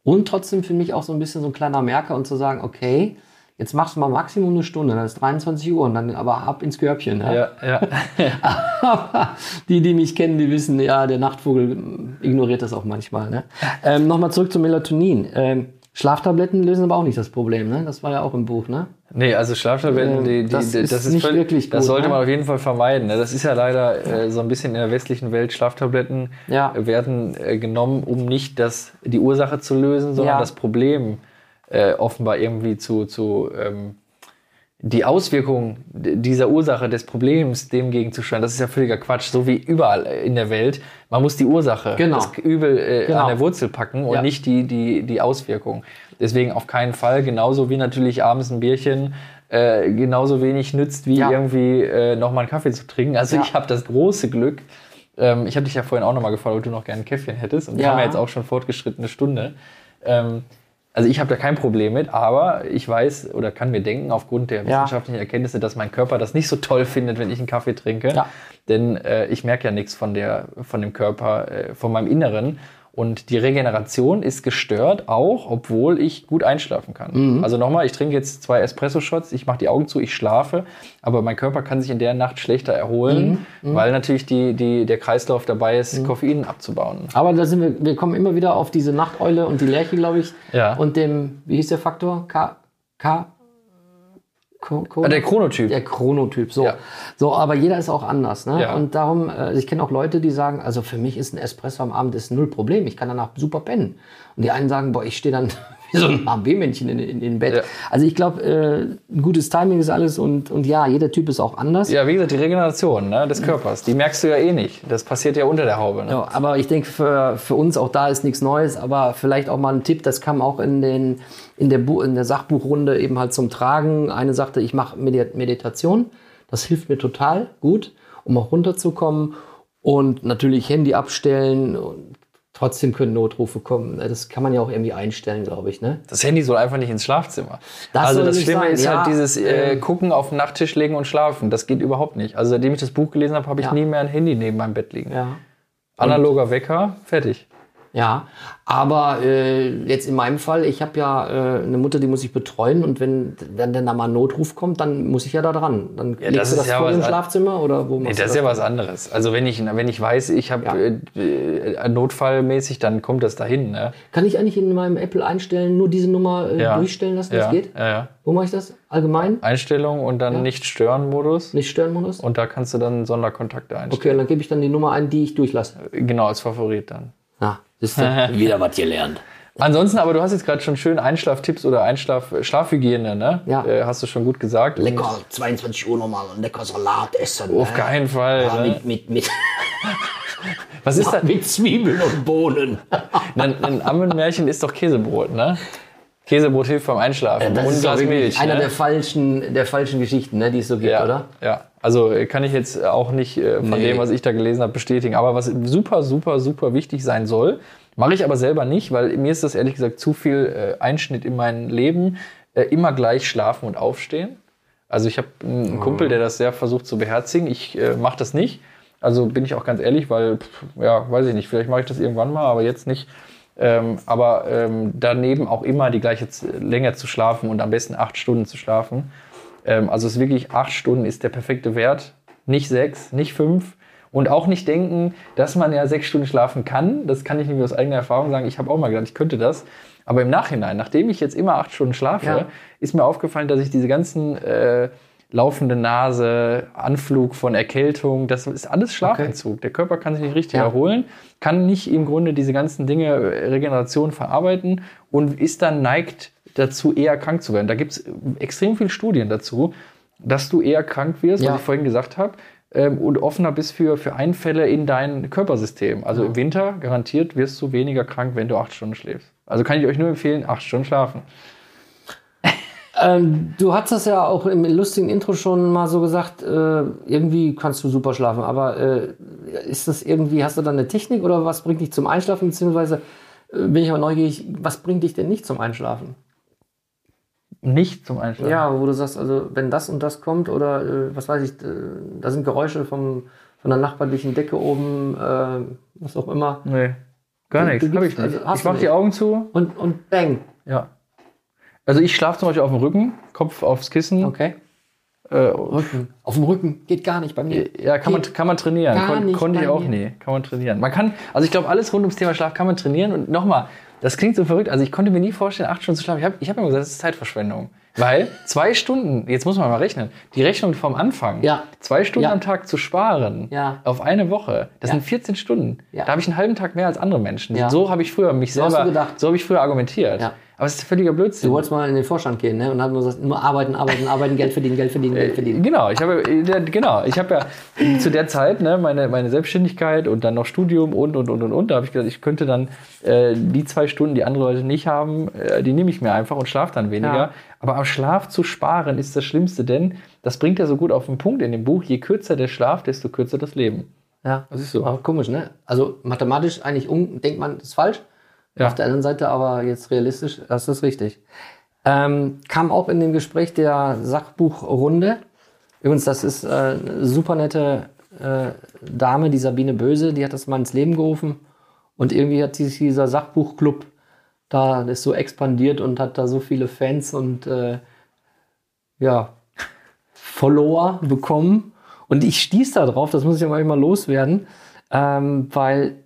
und trotzdem für mich auch so ein bisschen so ein kleiner Merker und zu sagen, okay, jetzt machst du mal Maximum eine Stunde, dann ist 23 Uhr und dann aber ab ins Körbchen. Ja? Ja, ja. Aber die, die mich kennen, die wissen, ja, der Nachtvogel ignoriert das auch manchmal. Ne? Ähm, Nochmal zurück zum Melatonin. Ähm, Schlaftabletten lösen aber auch nicht das Problem, ne? Das war ja auch im Buch, ne? Nee, also Schlaftabletten, Ähm, die, die, das ist nicht völlig- wirklich Das gut, sollte ne? man auf jeden Fall vermeiden. ne? Das ist ja leider äh, so ein bisschen in der westlichen Welt. Schlaftabletten Ja. werden äh, genommen, um nicht das, die Ursache zu lösen, sondern Ja. das Problem äh, offenbar irgendwie zu, zu ähm, die Auswirkung d- dieser Ursache des Problems dem gegenzusteuern. Das ist ja völliger Quatsch, so wie überall in der Welt. Man muss die Ursache, Genau. das Übel äh, Genau. an der Wurzel packen und Ja. nicht die, die, die Auswirkung. Deswegen auf keinen Fall, genauso wie natürlich abends ein Bierchen äh, genauso wenig nützt, wie Ja. irgendwie äh, nochmal einen Kaffee zu trinken. Also Ja. ich habe das große Glück, ähm, ich habe dich ja vorhin auch nochmal gefragt, ob du noch gerne ein Käffchen hättest und wir haben ja jetzt auch schon fortgeschrittene Stunde. Ähm, Also ich habe da kein Problem mit, aber ich weiß oder kann mir denken, aufgrund der wissenschaftlichen Erkenntnisse, dass mein Körper das nicht so toll findet, wenn ich einen Kaffee trinke. Ja. Denn äh, ich merke ja nichts von, der, von dem Körper, äh, von meinem Inneren. Und die Regeneration ist gestört, auch obwohl ich gut einschlafen kann. Mhm. Also nochmal, ich trinke jetzt zwei Espresso-Shots, ich mache die Augen zu, ich schlafe, aber mein Körper kann sich in der Nacht schlechter erholen, Mhm. weil natürlich die, die, der Kreislauf dabei ist, Koffein abzubauen. Aber da sind wir, wir kommen immer wieder auf diese Nachteule und die Lerche, glaube ich. Ja. Und dem, wie hieß der Faktor? K. K. Ko, Ah, Der Chronotyp. Der Chronotyp, so. Ja. So, aber jeder ist auch anders, ne? Ja. Und darum, also ich kenne auch Leute, die sagen, also für mich ist ein Espresso am Abend ist null Problem. Ich kann danach super pennen. Und die einen sagen, boah, ich stehe dann wie so ein HB-Männchen in, in, in Bett. Ja. Also ich glaube, äh, ein gutes Timing ist alles und, und ja, jeder Typ ist auch anders. Ja, wie gesagt, die Regeneration ne, des Körpers, die merkst du ja eh nicht. Das passiert ja unter der Haube. Ne? Ja, aber ich denke, für, für uns auch da ist nichts Neues, aber vielleicht auch mal ein Tipp, das kam auch in, den, in, der, Bu in der Sachbuchrunde eben halt zum Tragen. Eine sagte, ich mache Medi Meditation, das hilft mir total gut, um auch runterzukommen und natürlich Handy abstellen trotzdem können Notrufe kommen. Das kann man ja auch irgendwie einstellen, glaube ich. Ne? Das Handy soll einfach nicht ins Schlafzimmer. Das also das Schlimme sein, ist ja, halt dieses äh, äh, Gucken auf den Nachttisch legen und schlafen. Das geht überhaupt nicht. Also seitdem ich das Buch gelesen habe, habe ich Ja. nie mehr ein Handy neben meinem Bett liegen. Ja. Analoger Wecker, fertig. Ja, aber äh, jetzt in meinem Fall, ich habe ja äh, eine Mutter, die muss ich betreuen und wenn dann, dann da mal ein Notruf kommt, dann muss ich ja da dran. Dann das legst du ist das ja vor im Schlafzimmer oder wo Nee, das ist du ja was anderes. Also wenn ich, wenn ich weiß, ich habe Ja. äh, äh, notfallmäßig, dann kommt das dahin. Ne? Kann ich eigentlich in meinem Apple einstellen, nur diese Nummer äh, Ja. durchstellen lassen? Ja, Das geht? ja, ja. Wo mache ich das? Allgemein? Einstellung und dann Ja. Nicht-Stören-Modus. Nicht Stören-Modus? Und da kannst du dann Sonderkontakte einstellen. Okay, und dann gebe ich dann die Nummer ein, die ich durchlasse. Genau, als Favorit dann. Na, siehst du, wieder was gelernt. Ansonsten, aber du hast jetzt gerade schon schön Einschlaftipps oder Einschlaf Schlafhygiene, ne? Ja. Äh, hast du schon gut gesagt. Und Lecker, 22 Uhr nochmal ein lecker Salat essen. Auf ne? keinen Fall. Ja, ne? mit, mit, mit, Was ist das? mit Zwiebeln und Bohnen. Ein, ein Ammenmärchen ist doch Käsebrot, ne? Käsebrot hilft beim Einschlafen. Das und ist Glas Milch. einer ne? der falschen, der falschen Geschichten, ne, die es so gibt, ja, oder? Ja, also äh, kann ich jetzt auch nicht äh, von Nee. dem, was ich da gelesen habe, bestätigen. Aber was super, super, super wichtig sein soll, mache ich aber selber nicht, weil mir ist das ehrlich gesagt zu viel äh, Einschnitt in mein Leben. Äh, immer gleich schlafen und aufstehen. Also ich habe einen Kumpel, der das sehr versucht zu beherzigen. Ich äh, mache das nicht. Also bin ich auch ganz ehrlich, weil, pff, ja, weiß ich nicht, vielleicht mache ich das irgendwann mal, aber jetzt nicht. Ähm, aber ähm, daneben auch immer die gleiche Länge zu schlafen und am besten acht Stunden zu schlafen. Ähm, also es ist wirklich acht Stunden ist der perfekte Wert. Nicht sechs, nicht fünf. Und auch nicht denken, dass man ja sechs Stunden schlafen kann. Das kann ich nämlich aus eigener Erfahrung sagen. Ich habe auch mal gedacht, ich könnte das. Aber im Nachhinein, nachdem ich jetzt immer acht Stunden schlafe, Ja. ist mir aufgefallen, dass ich diese ganzen äh, laufende Nase, Anflug von Erkältung, das ist alles Schlafentzug. Der Körper kann sich nicht richtig Ja. erholen, kann nicht im Grunde diese ganzen Dinge, äh, Regeneration verarbeiten und ist dann neigt dazu, eher krank zu werden. Da gibt es extrem viele Studien dazu, dass du eher krank wirst, Ja. was ich vorhin gesagt habe, ähm, und offener bist für, für Einfälle in dein Körpersystem. Also im Winter garantiert wirst du weniger krank, wenn du acht Stunden schläfst. Also kann ich euch nur empfehlen, acht Stunden schlafen. Ähm, du hast das ja auch im lustigen Intro schon mal so gesagt, äh, irgendwie kannst du super schlafen, aber äh, ist das irgendwie, hast du da eine Technik oder was bringt dich zum Einschlafen, beziehungsweise äh, bin ich aber neugierig, was bringt dich denn nicht zum Einschlafen? Nicht zum Einschlafen. Ja, wo du sagst, also wenn das und das kommt oder äh, was weiß ich, äh, da sind Geräusche vom, von der nachbarlichen Decke oben, äh, was auch immer. Nee, gar nichts. Habe ich nicht. also ich du mache die nicht. Augen zu. Und, und bang. Ja. Also ich schlafe zum Beispiel auf dem Rücken, Kopf aufs Kissen. Okay. Äh, Rücken. Auf dem Rücken. Geht gar nicht bei mir. ja, kann man, kann man trainieren. gar Kon nicht konnte ich auch mir. nie. Kann man trainieren. Man kann, also ich glaube, alles rund ums Thema Schlaf kann man trainieren. Und nochmal, das klingt so verrückt. Also ich konnte mir nie vorstellen, acht Stunden zu schlafen. Ich habe ich hab immer gesagt, das ist Zeitverschwendung. Weil zwei Stunden, jetzt muss man mal rechnen, die Rechnung vom Anfang, Ja. zwei Stunden Ja. am Tag zu sparen Ja. auf eine Woche, das sind 14 Stunden. Ja. Da habe ich einen halben Tag mehr als andere Menschen. Ja. So habe ich früher mich selber, so habe ich früher argumentiert. Aber es ist völliger Blödsinn. Du wolltest mal in den Vorstand gehen, ne? Und haben nur gesagt, nur arbeiten, arbeiten, arbeiten, Geld verdienen, Geld verdienen, Geld verdienen. Genau, ich habe äh, genau, ich habe ja zu der Zeit ne, meine, meine Selbstständigkeit und dann noch Studium und und und und und. Da habe ich gedacht, ich könnte dann äh, die zwei Stunden, die andere Leute nicht haben, äh, die nehme ich mir einfach und schlafe dann weniger. Ja. Aber am Schlaf zu sparen ist das Schlimmste, denn das bringt ja so gut auf den Punkt in dem Buch: Je kürzer der Schlaf, desto kürzer das Leben. Ja. Das ist so. Aber komisch, ne? Also mathematisch eigentlich um, denkt man, das ist falsch. Ja. Auf der anderen Seite aber jetzt realistisch, das ist richtig. Ähm, kam auch in dem Gespräch der Sachbuchrunde. Übrigens, das ist äh, eine super nette äh, Dame, die Sabine Böse, die hat das mal ins Leben gerufen. Und irgendwie hat sich dieser Sachbuchclub da ist so expandiert und hat da so viele Fans und äh, ja, Follower bekommen. Und ich stieß da drauf, das muss ich ja manchmal loswerden, ähm, weil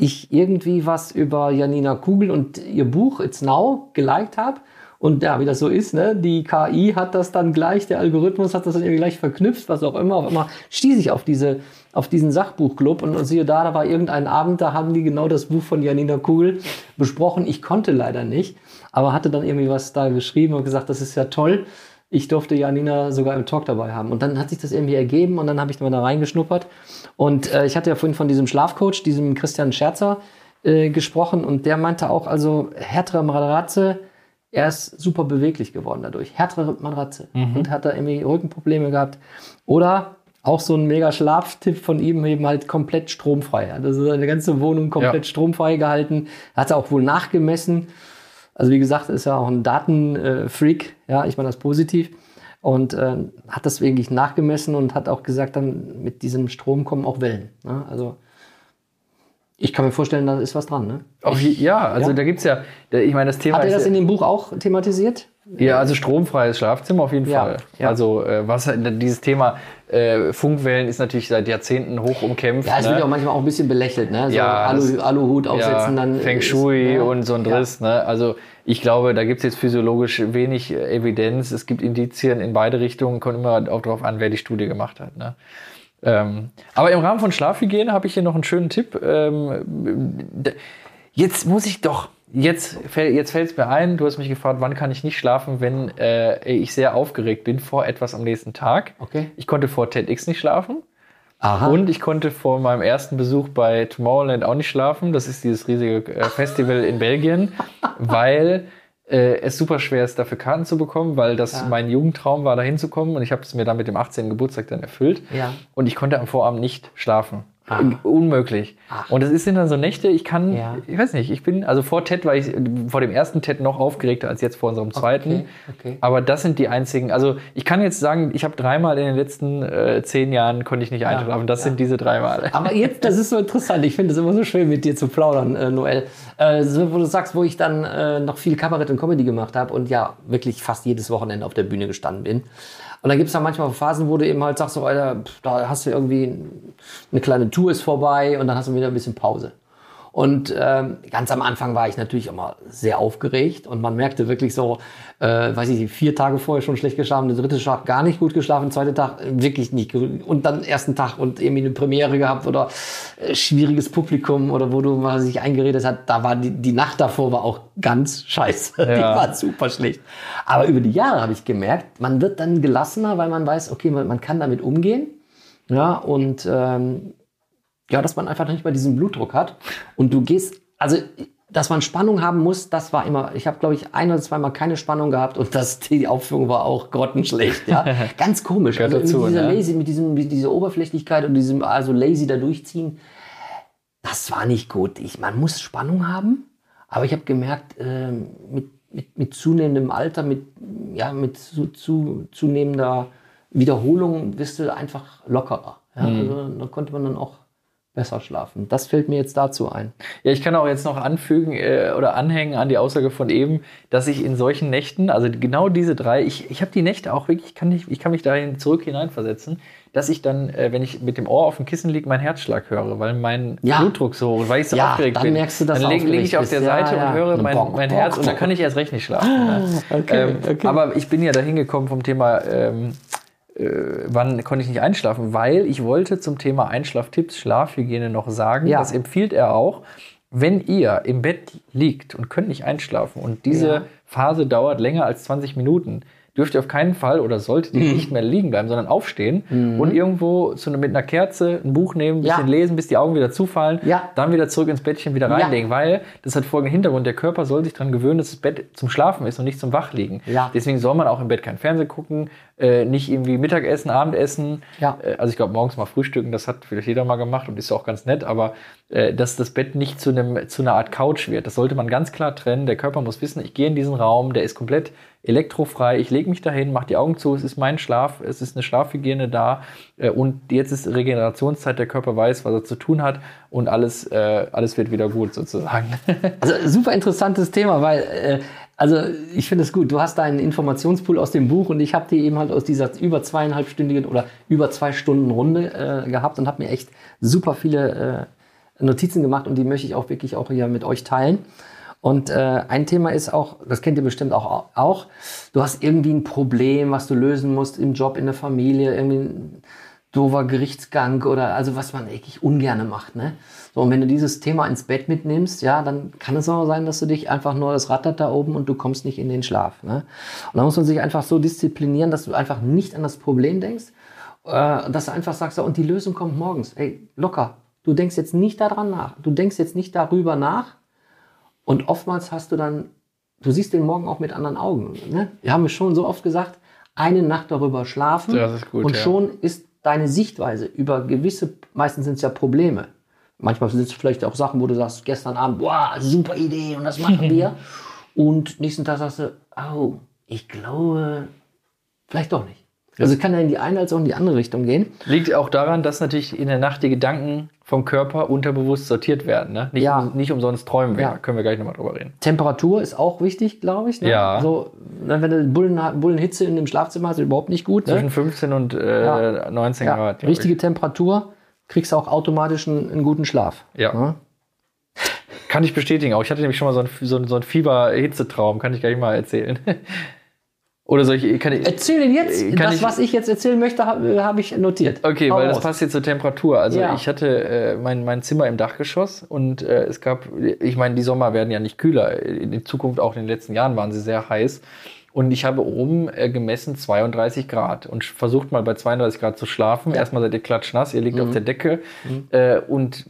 ich irgendwie was über Janina Kugel und ihr Buch It's Now geliked habe. Und ja, wie das so ist, ne? die KI hat das dann gleich, der Algorithmus hat das dann irgendwie gleich verknüpft, was auch immer. Auf einmal stieß ich auf, diese, auf diesen Sachbuchclub und siehe da, da war irgendein Abend, da haben die genau das Buch von Janina Kugel besprochen. Ich konnte leider nicht, aber hatte dann irgendwie was da geschrieben und gesagt, das ist ja toll. Ich durfte Janina sogar im Talk dabei haben. Und dann hat sich das irgendwie ergeben und dann habe ich mal da reingeschnuppert. Und äh, ich hatte ja vorhin von diesem Schlafcoach, diesem Christian Scherzer, äh, gesprochen und der meinte auch, also härtere Matratze, er ist super beweglich geworden dadurch. Härtere Matratze und hat da irgendwie Rückenprobleme gehabt. Oder auch so ein mega Schlaftipp von ihm, eben halt komplett stromfrei. Hat also seine ganze Wohnung komplett Ja. stromfrei gehalten. Hat er auch wohl nachgemessen. Also wie gesagt, ist ja auch ein Datenfreak, ja, ich meine das positiv. Und äh, hat das wirklich nachgemessen und hat auch gesagt, dann mit diesem Strom kommen auch Wellen. Ne? Also ich kann mir vorstellen, da ist was dran. Ne? Je- ja, also Ja. da gibt's ja, da- ich meine, das Thema Hat er ist das ja- in dem Buch auch thematisiert? Ja, also stromfreies Schlafzimmer auf jeden Ja, Fall. ja. Also äh, was dieses Thema äh, Funkwellen ist natürlich seit Jahrzehnten hoch umkämpft. Ja, es ne? wird ja auch manchmal auch ein bisschen belächelt, ne? So Ja, Alu, Aluhut aufsetzen, ja, dann. Feng ist- Shui ja. und so ein Ja. Driss. Ne? Also ich glaube, da gibt's jetzt physiologisch wenig äh, Evidenz. Es gibt Indizien in beide Richtungen. Kommt immer auch darauf an, wer die Studie gemacht hat. Ne? Ähm, aber im Rahmen von Schlafhygiene habe ich hier noch einen schönen Tipp. Ähm, jetzt muss ich doch, jetzt, jetzt fällt es mir ein, du hast mich gefragt, wann kann ich nicht schlafen, wenn äh, ich sehr aufgeregt bin vor etwas am nächsten Tag. Okay. Ich konnte vor TEDx nicht schlafen. Aha. Und ich konnte vor meinem ersten Besuch bei Tomorrowland auch nicht schlafen. Das ist dieses riesige äh, Festival in Belgien, weil äh, es super schwer ist, dafür Karten zu bekommen, weil das mein Jugendtraum war, da hinzukommen. Und ich habe es mir dann mit dem 18. Geburtstag dann erfüllt. Ja. Und ich konnte am Vorabend nicht schlafen. Unmöglich. Und das sind dann so Nächte, ich kann, Ja. ich weiß nicht, ich bin, also vor TED war ich, vor dem ersten TED noch aufgeregter als jetzt vor unserem zweiten. okay. Aber das sind die einzigen, also ich kann jetzt sagen, ich habe dreimal in den letzten äh, zehn Jahren konnte ich nicht einschlafen. Das sind diese dreimal. Aber jetzt, das ist so interessant. Ich finde es immer so schön, mit dir zu plaudern, äh, Noel. Äh, so, wo du sagst, wo ich dann äh, noch viel Kabarett und Comedy gemacht habe und ja wirklich fast jedes Wochenende auf der Bühne gestanden bin. Und dann gibt es dann manchmal Phasen, wo du eben halt sagst, so, Alter, da hast du irgendwie eine kleine Tour ist vorbei und dann hast du wieder ein bisschen Pause. Und ähm, ganz am Anfang war ich natürlich immer sehr aufgeregt und man merkte wirklich so, äh, weiß ich nicht, vier Tage vorher schon schlecht geschlafen, der dritte Tag gar nicht gut geschlafen, der zweite Tag äh, wirklich nicht gut und dann ersten Tag und irgendwie eine Premiere gehabt oder äh, schwieriges Publikum oder wo du mal sich eingeredet hat, da war die, die Nacht davor war auch ganz scheiße, die Ja. war super schlecht. Aber über die Jahre habe ich gemerkt, man wird dann gelassener, weil man weiß, okay, man, man kann damit umgehen. Ja, und ähm, ja, dass man einfach nicht mehr diesen Blutdruck hat. Und du gehst, also, dass man Spannung haben muss, das war immer, ich habe, glaube ich, ein oder zweimal keine Spannung gehabt und das, die Aufführung war auch grottenschlecht. Ja? Ganz komisch. Also dazu, mit dieser ne? lazy, mit, diesem, mit dieser Oberflächlichkeit und diesem, also lazy da durchziehen, das war nicht gut. Ich, man muss Spannung haben, aber ich habe gemerkt, ähm, mit, mit, mit zunehmendem Alter, mit, ja, mit zu, zu, zunehmender Wiederholung wirst du einfach lockerer. Ja? Also, da konnte man dann auch besser schlafen. Das fällt mir jetzt dazu ein. Ja, ich kann auch jetzt noch anfügen äh, oder anhängen an die Aussage von eben, dass ich in solchen Nächten, also genau diese drei, ich, ich habe die Nächte auch wirklich, ich kann, nicht, ich kann mich dahin zurück hineinversetzen, dass ich dann, äh, wenn ich mit dem Ohr auf dem Kissen liege, meinen Herzschlag höre, weil mein Ja. Blutdruck so hoch ist, weil ich so Ja, aufgeregt dann bin. merkst du, dass dann du leg, leg ich auf der bist. Seite ja. und höre mein, bock, mein Herz und dann kann ich erst recht nicht schlafen. ne? Okay, ähm, okay. Aber ich bin ja dahin gekommen vom Thema, ähm, äh, wann konnte ich nicht einschlafen, weil ich wollte zum Thema Einschlaftipps, Schlafhygiene noch sagen, Ja. das empfiehlt er auch, wenn ihr im Bett liegt und könnt nicht einschlafen und diese Ja. Phase dauert länger als 20 Minuten, dürft ihr auf keinen Fall oder solltet Mhm. ihr nicht mehr liegen bleiben, sondern aufstehen und irgendwo zu, mit einer Kerze ein Buch nehmen, ein Ja. bisschen lesen, bis die Augen wieder zufallen, Ja. dann wieder zurück ins Bettchen wieder Ja. reinlegen, weil das hat folgenden Hintergrund, der Körper soll sich daran gewöhnen, dass das Bett zum Schlafen ist und nicht zum Wachliegen. Ja. Deswegen soll man auch im Bett kein Fernsehen gucken, äh, nicht irgendwie Mittagessen, Abendessen. Ja. Äh, also ich glaube, morgens mal frühstücken, das hat vielleicht jeder mal gemacht und ist auch ganz nett, aber äh, dass das Bett nicht zu, einem, zu einer Art Couch wird. Das sollte man ganz klar trennen. Der Körper muss wissen, ich gehe in diesen Raum, der ist komplett elektrofrei, ich lege mich dahin, mache die Augen zu, es ist mein Schlaf, es ist eine Schlafhygiene da äh, und jetzt ist Regenerationszeit, der Körper weiß, was er zu tun hat und alles, äh, alles wird wieder gut sozusagen. Also super interessantes Thema, weil äh, also ich finde es gut. Du hast deinen Informationspool aus dem Buch und ich habe die eben halt aus dieser über zweieinhalbstündigen oder über zwei Stunden Runde äh, gehabt und habe mir echt super viele äh, Notizen gemacht und die möchte ich auch wirklich auch hier mit euch teilen. Und äh, ein Thema ist auch, das kennt ihr bestimmt auch, auch, du hast irgendwie ein Problem, was du lösen musst im Job, in der Familie, irgendwie ein doofer Gerichtsgang oder also was man wirklich ungerne macht. Ne? So, und wenn du dieses Thema ins Bett mitnimmst, ja, dann kann es auch sein, dass du dich einfach nur, das rattert da oben und du kommst nicht in den Schlaf. Ne? Und da muss man sich einfach so disziplinieren, dass du einfach nicht an das Problem denkst, äh, dass du einfach sagst, so, und die Lösung kommt morgens. Ey, locker. Du denkst jetzt nicht daran nach. Du denkst jetzt nicht darüber nach. Und oftmals hast du dann, du siehst den Morgen auch mit anderen Augen. Ne? Wir haben es schon so oft gesagt, eine Nacht darüber schlafen gut, und ja. schon ist deine Sichtweise über gewisse, meistens sind es ja Probleme. Manchmal sind es vielleicht auch Sachen, wo du sagst, gestern Abend, boah, super Idee und das machen wir. und nächsten Tag sagst du, oh, ich glaube, vielleicht doch nicht. Also kann ja in die eine als auch in die andere Richtung gehen. Liegt auch daran, dass natürlich in der Nacht die Gedanken vom Körper unterbewusst sortiert werden. Ne? Nicht, Ja. um, nicht umsonst träumen wir. Ja. Können wir gleich nochmal drüber reden. Temperatur ist auch wichtig, glaube ich. Ne? Ja. So, wenn du Bullen, Bullenhitze in dem Schlafzimmer hast, ist überhaupt nicht gut. Ne? Zwischen 15 und äh, Ja. 19 Ja, Grad. richtige Temperatur, kriegst du auch automatisch einen, einen guten Schlaf. Ja. Ne? Ich. Kann ich bestätigen. Auch ich hatte nämlich schon mal so einen so einen- so einen Fieber-Hitzetraum. Kann ich gleich mal erzählen. Oder soll ich. Kann ich Erzähl ihn jetzt. Kann das, ich- was ich jetzt erzählen möchte, habe hab ich notiert. Okay, Hau weil das raus. passt jetzt zur Temperatur. Also Ja. ich hatte äh, mein, mein Zimmer im Dachgeschoss und äh, es gab, ich meine, die Sommer werden ja nicht kühler. In Zukunft, auch in den letzten Jahren, waren sie sehr heiß. Und ich habe oben äh, gemessen 32 Grad und versucht mal bei 32 Grad zu schlafen. Erstmal seid ihr klatschnass, ihr liegt Mhm. auf der Decke äh, und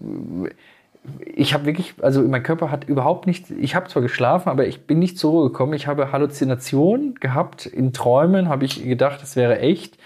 ich habe wirklich, also mein Körper hat überhaupt nicht, ich habe zwar geschlafen, aber ich bin nicht zur Ruhe gekommen. Ich habe Halluzinationen gehabt. In Träumen habe ich gedacht, das wäre echt.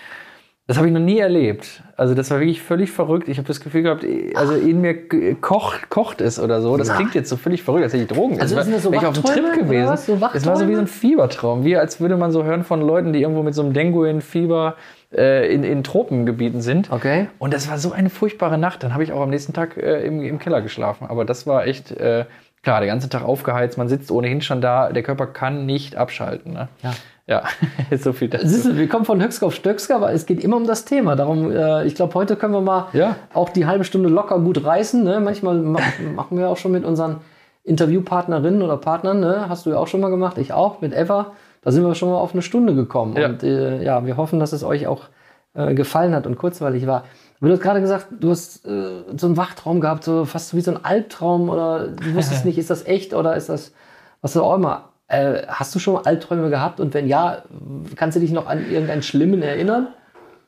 Das habe ich noch nie erlebt. Also das war wirklich völlig verrückt. Ich habe das Gefühl gehabt, also in mir kocht, kocht es oder so. Das klingt jetzt so völlig verrückt, als hätte ich Drogen. Also sind das so ich auf dem Trip gewesen. So es war so wie so ein Fiebertraum. Wie als würde man so hören von Leuten, die irgendwo mit so einem Dengue-Fieber äh, in, in Tropengebieten sind. Okay. Und das war so eine furchtbare Nacht. Dann habe ich auch am nächsten Tag äh, im, im Keller geschlafen. Aber das war echt, äh, klar, den ganzen Tag aufgeheizt. Man sitzt ohnehin schon da. Der Körper kann nicht abschalten. Ne? Ja. Ja, so viel dazu. Siehst wir kommen von Höchsker auf Stöcksker, aber es geht immer um das Thema. Darum, äh, ich glaube, heute können wir mal Ja. auch die halbe Stunde locker gut reißen. Ne? Manchmal ma machen wir auch schon mit unseren Interviewpartnerinnen oder Partnern, ne? hast du ja auch schon mal gemacht, ich auch, mit Eva. Da sind wir schon mal auf eine Stunde gekommen. Ja. Und äh, ja, wir hoffen, dass es euch auch äh, gefallen hat und kurzweilig war. Du hast gerade gesagt, du hast äh, so einen Wachtraum gehabt, so fast wie so ein Albtraum oder du wusstest nicht, ist das echt oder ist das, was auch immer. Äh, hast du schon mal Albträume gehabt und wenn ja, kannst du dich noch an irgendeinen schlimmen erinnern?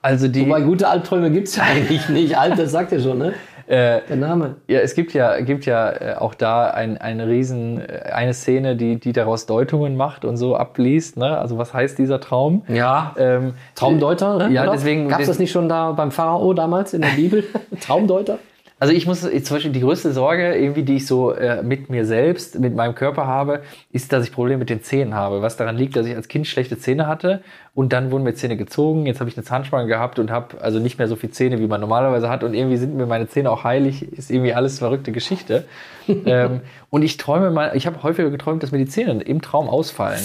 Also die, Wobei gute Albträume gibt es ja eigentlich nicht. Alt, das sagt ja schon, ne? Äh, Der Name. ja, es gibt ja, gibt ja äh, auch da ein, eine riesen, äh, eine Szene, die, die daraus Deutungen macht und so abliest. Ne? Also was heißt dieser Traum? Ja. Ähm, Traumdeuter, ne? Ja, Oder? deswegen- Gab es das nicht schon da beim Pharao damals in der Bibel? Traumdeuter? Also ich muss zum Beispiel die größte Sorge, irgendwie, die ich so äh, mit mir selbst, mit meinem Körper habe, ist, dass ich Probleme mit den Zähnen habe. Was daran liegt, dass ich als Kind schlechte Zähne hatte und dann wurden mir Zähne gezogen. Jetzt habe ich eine Zahnspange gehabt und habe also nicht mehr so viele Zähne, wie man normalerweise hat. Und irgendwie sind mir meine Zähne auch heilig. Ist irgendwie alles verrückte Geschichte. ähm, und ich träume mal, ich habe häufiger geträumt, dass mir die Zähne im Traum ausfallen.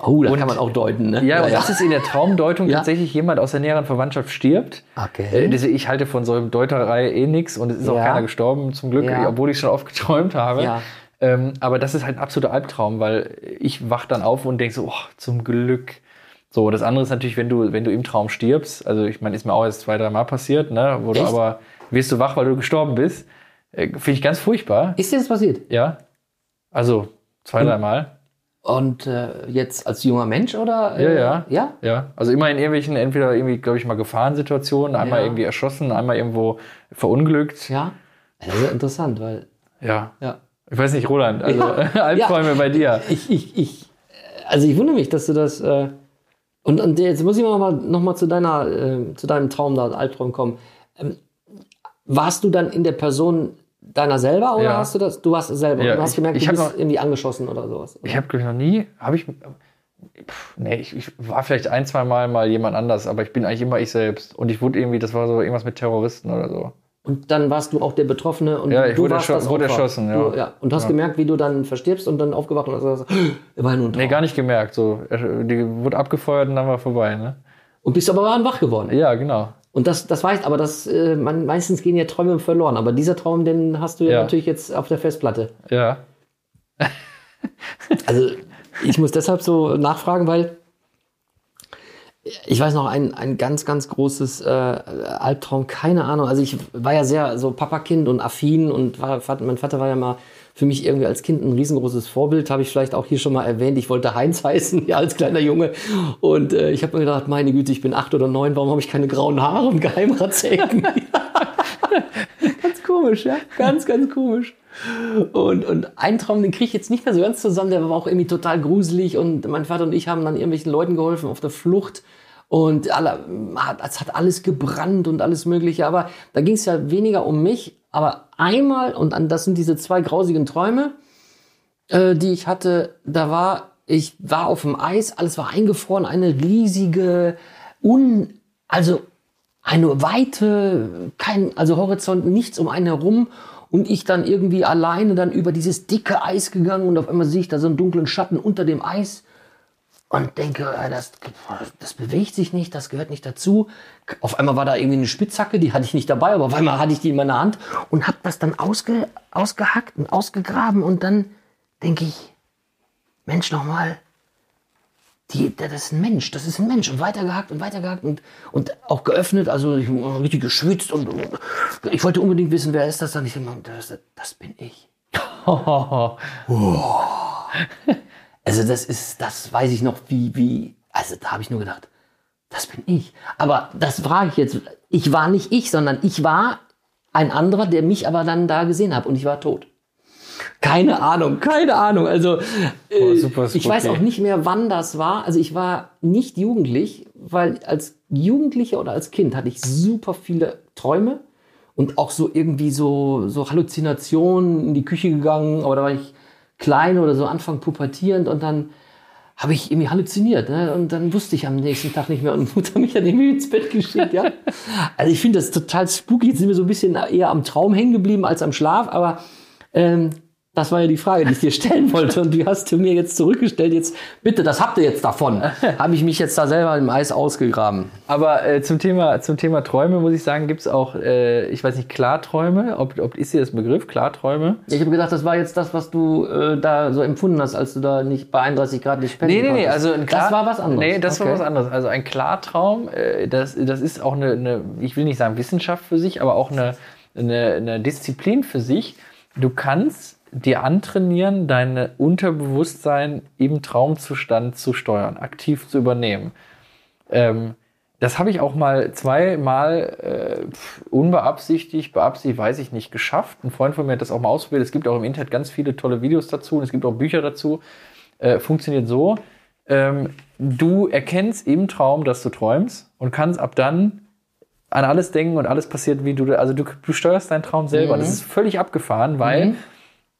Oh, das Und- kann man auch deuten, ne? Ja, und das ist in der Traumdeutung Ja. tatsächlich jemand aus der näheren Verwandtschaft stirbt. Okay. Äh, ich halte von so einem Deuterei eh nichts und es ist auch Ja. keiner gestorben, zum Glück, Ja. obwohl ich schon oft geträumt habe. Ja. Ähm, aber das ist halt ein absoluter Albtraum, weil ich wach dann auf und denke so, oh, zum Glück. So, das andere ist natürlich, wenn du, wenn du im Traum stirbst, also ich meine, ist mir auch jetzt zwei, drei Mal passiert, ne, wo du aber wirst du wach, weil du gestorben bist. Äh, Finde ich ganz furchtbar. Ist dir das passiert? Ja. Also zwei, drei Mal. Und äh, jetzt als junger Mensch oder? Äh, Ja, ja. Ja? Ja, also immer in irgendwelchen, entweder irgendwie, glaube ich, mal Gefahrensituationen, einmal Ja. irgendwie erschossen, einmal irgendwo verunglückt. Ja. Das ist ja interessant, weil, Ja. ja. Ich weiß nicht, Roland, also Ja. Albträume bei dir. Ich, ich, ich, also ich wundere mich, dass du das, äh, Und, und jetzt muss ich noch mal, noch mal zu, deiner, äh, zu deinem Traum da, Albtraum kommen. Ähm, warst du dann in der Person deiner selber oder Ja. hast du das? Du warst es selber. Ja, du hast ich- gemerkt, ich du hab bist noch- irgendwie angeschossen oder sowas. Ich habe, glaube ich, noch nie, habe ich, pff, nee, ich, ich war vielleicht ein, zwei Mal mal jemand anders, aber ich bin eigentlich immer ich selbst. Und ich wurde irgendwie, das war so irgendwas mit Terroristen oder so. Und dann warst du auch der Betroffene und Ja, ich du wurde warst das wurde erschossen, ja. Du, ja. Und hast Ja. gemerkt, wie du dann verstirbst und dann aufgewacht und hast gesagt, war nur ein Traum. Nee, gar nicht gemerkt. So, die wurde abgefeuert und dann war vorbei, ne? Und bist aber wach geworden. Ja, genau. Und das, das weißt, aber das, äh, man, meistens gehen ja Träume verloren. Aber dieser Traum, den hast du ja, Ja. natürlich jetzt auf der Festplatte. Ja. Also ich muss deshalb so nachfragen, weil ich weiß noch ein, ein ganz, ganz großes äh, Albtraum, keine Ahnung. Also ich war ja sehr so Papakind und affin und war, mein Vater war ja mal für mich irgendwie als Kind ein riesengroßes Vorbild, habe ich vielleicht auch hier schon mal erwähnt. Ich wollte Heinz heißen, ja, als kleiner Junge. Und äh, ich habe mir gedacht, meine Güte, ich bin acht oder neun, warum habe ich keine grauen Haare und Geheimratsecken? ganz komisch, ja, ganz, ganz komisch. Und, und einen Traum, den kriege ich jetzt nicht mehr so ganz zusammen, der war auch irgendwie total gruselig und mein Vater und ich haben dann irgendwelchen Leuten geholfen auf der Flucht und alle, es hat alles gebrannt und alles mögliche, aber da ging es ja weniger um mich, aber einmal, und an, das sind diese zwei grausigen Träume, äh, die ich hatte, da war, ich war auf dem Eis, alles war eingefroren, eine riesige, un, also eine Weite, kein, also Horizont, nichts um einen herum. Und ich dann irgendwie alleine dann über dieses dicke Eis gegangen und auf einmal sehe ich da so einen dunklen Schatten unter dem Eis und denke, äh, das, das bewegt sich nicht, das gehört nicht dazu. Auf einmal war da irgendwie eine Spitzhacke, die hatte ich nicht dabei, aber auf einmal hatte ich die in meiner Hand und habe das dann ausge, ausgehackt und ausgegraben und dann denke ich, Mensch, nochmal, die, das ist ein Mensch, das ist ein Mensch und weitergehackt und weitergehackt und, und auch geöffnet, also ich richtig geschwitzt und, und ich wollte unbedingt wissen, wer ist das dann? Ich denke, das, das bin ich. Also das ist, das weiß ich noch, wie, wie, also da habe ich nur gedacht, das bin ich. Aber das frage ich jetzt, ich war nicht ich, sondern ich war ein anderer, der mich aber dann da gesehen hat und ich war tot. Keine Ahnung, keine Ahnung. Also äh, super ich weiß auch nicht mehr, wann das war. Also ich war nicht jugendlich, weil als Jugendlicher oder als Kind hatte ich super viele Träume und auch so irgendwie so, so Halluzinationen in die Küche gegangen, aber da war ich klein oder so Anfang pubertierend und dann habe ich irgendwie halluziniert ne? und dann wusste ich am nächsten Tag nicht mehr und Mutter mich dann irgendwie ins Bett geschickt, ja. Also ich finde das total spooky. Jetzt sind wir so ein bisschen eher am Traum hängen geblieben als am Schlaf, aber ähm, das war ja die Frage, die ich dir stellen wollte und die hast du mir jetzt zurückgestellt. Jetzt bitte, das habt ihr jetzt davon. Habe ich mich jetzt da selber im Eis ausgegraben. Aber äh, zum, Thema, zum Thema Träume muss ich sagen, gibt es auch, äh, ich weiß nicht, Klarträume? Ob, ob ist dir das Begriff, Klarträume? Ich habe gedacht, das war jetzt das, was du äh, da so empfunden hast, als du da nicht bei 31 Grad nicht spenden Nee, nee, nee, also ein Klar Das war was anderes. Nee, das Okay. war was anderes. Also ein Klartraum, äh, das, das ist auch eine, eine, ich will nicht sagen Wissenschaft für sich, aber auch eine, eine, eine Disziplin für sich. Du kannst dir antrainieren, dein Unterbewusstsein im Traumzustand zu steuern, aktiv zu übernehmen. Ähm, das habe ich auch mal zweimal äh, unbeabsichtigt, beabsichtigt, weiß ich nicht, geschafft. Ein Freund von mir hat das auch mal ausprobiert. Es gibt auch im Internet ganz viele tolle Videos dazu und es gibt auch Bücher dazu. Äh, funktioniert so, ähm, du erkennst im Traum, dass du träumst und kannst ab dann an alles denken und alles passiert, wie du, also du, du steuerst deinen Traum selber. Das ist völlig abgefahren, weil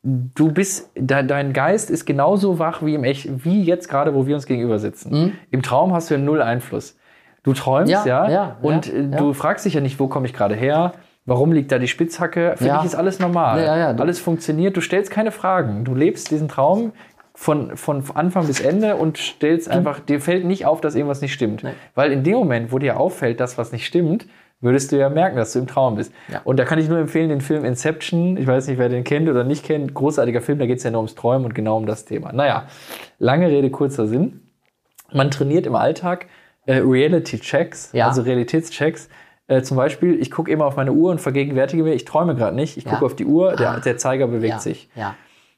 du bist, de, dein Geist ist genauso wach wie im Echt, wie jetzt gerade, wo wir uns gegenüber sitzen. Im Traum hast du ja null Einfluss. Du träumst, Ja, ja, ja, und ja, äh, du fragst dich ja nicht, wo komme ich gerade her? Warum liegt da die Spitzhacke? Für dich ist alles normal. Ja, ja, alles funktioniert. Du stellst keine Fragen. Du lebst diesen Traum von, von Anfang bis Ende und stellst einfach, dir fällt nicht auf, dass irgendwas nicht stimmt. Nee. Weil in dem Moment, wo dir auffällt, dass was nicht stimmt, würdest du ja merken, dass du im Traum bist. Ja. Und da kann ich nur empfehlen, den Film Inception. Ich weiß nicht, wer den kennt oder nicht kennt. Großartiger Film, da geht es ja nur ums Träumen und genau um das Thema. Naja, lange Rede, kurzer Sinn. Man trainiert im Alltag äh, Reality-Checks, Ja. also Realitätschecks. Äh, zum Beispiel, ich gucke immer auf meine Uhr und vergegenwärtige mir, ich träume gerade nicht. Ich Ja. gucke auf die Uhr, der, Ah. der Zeiger bewegt sich. Ja.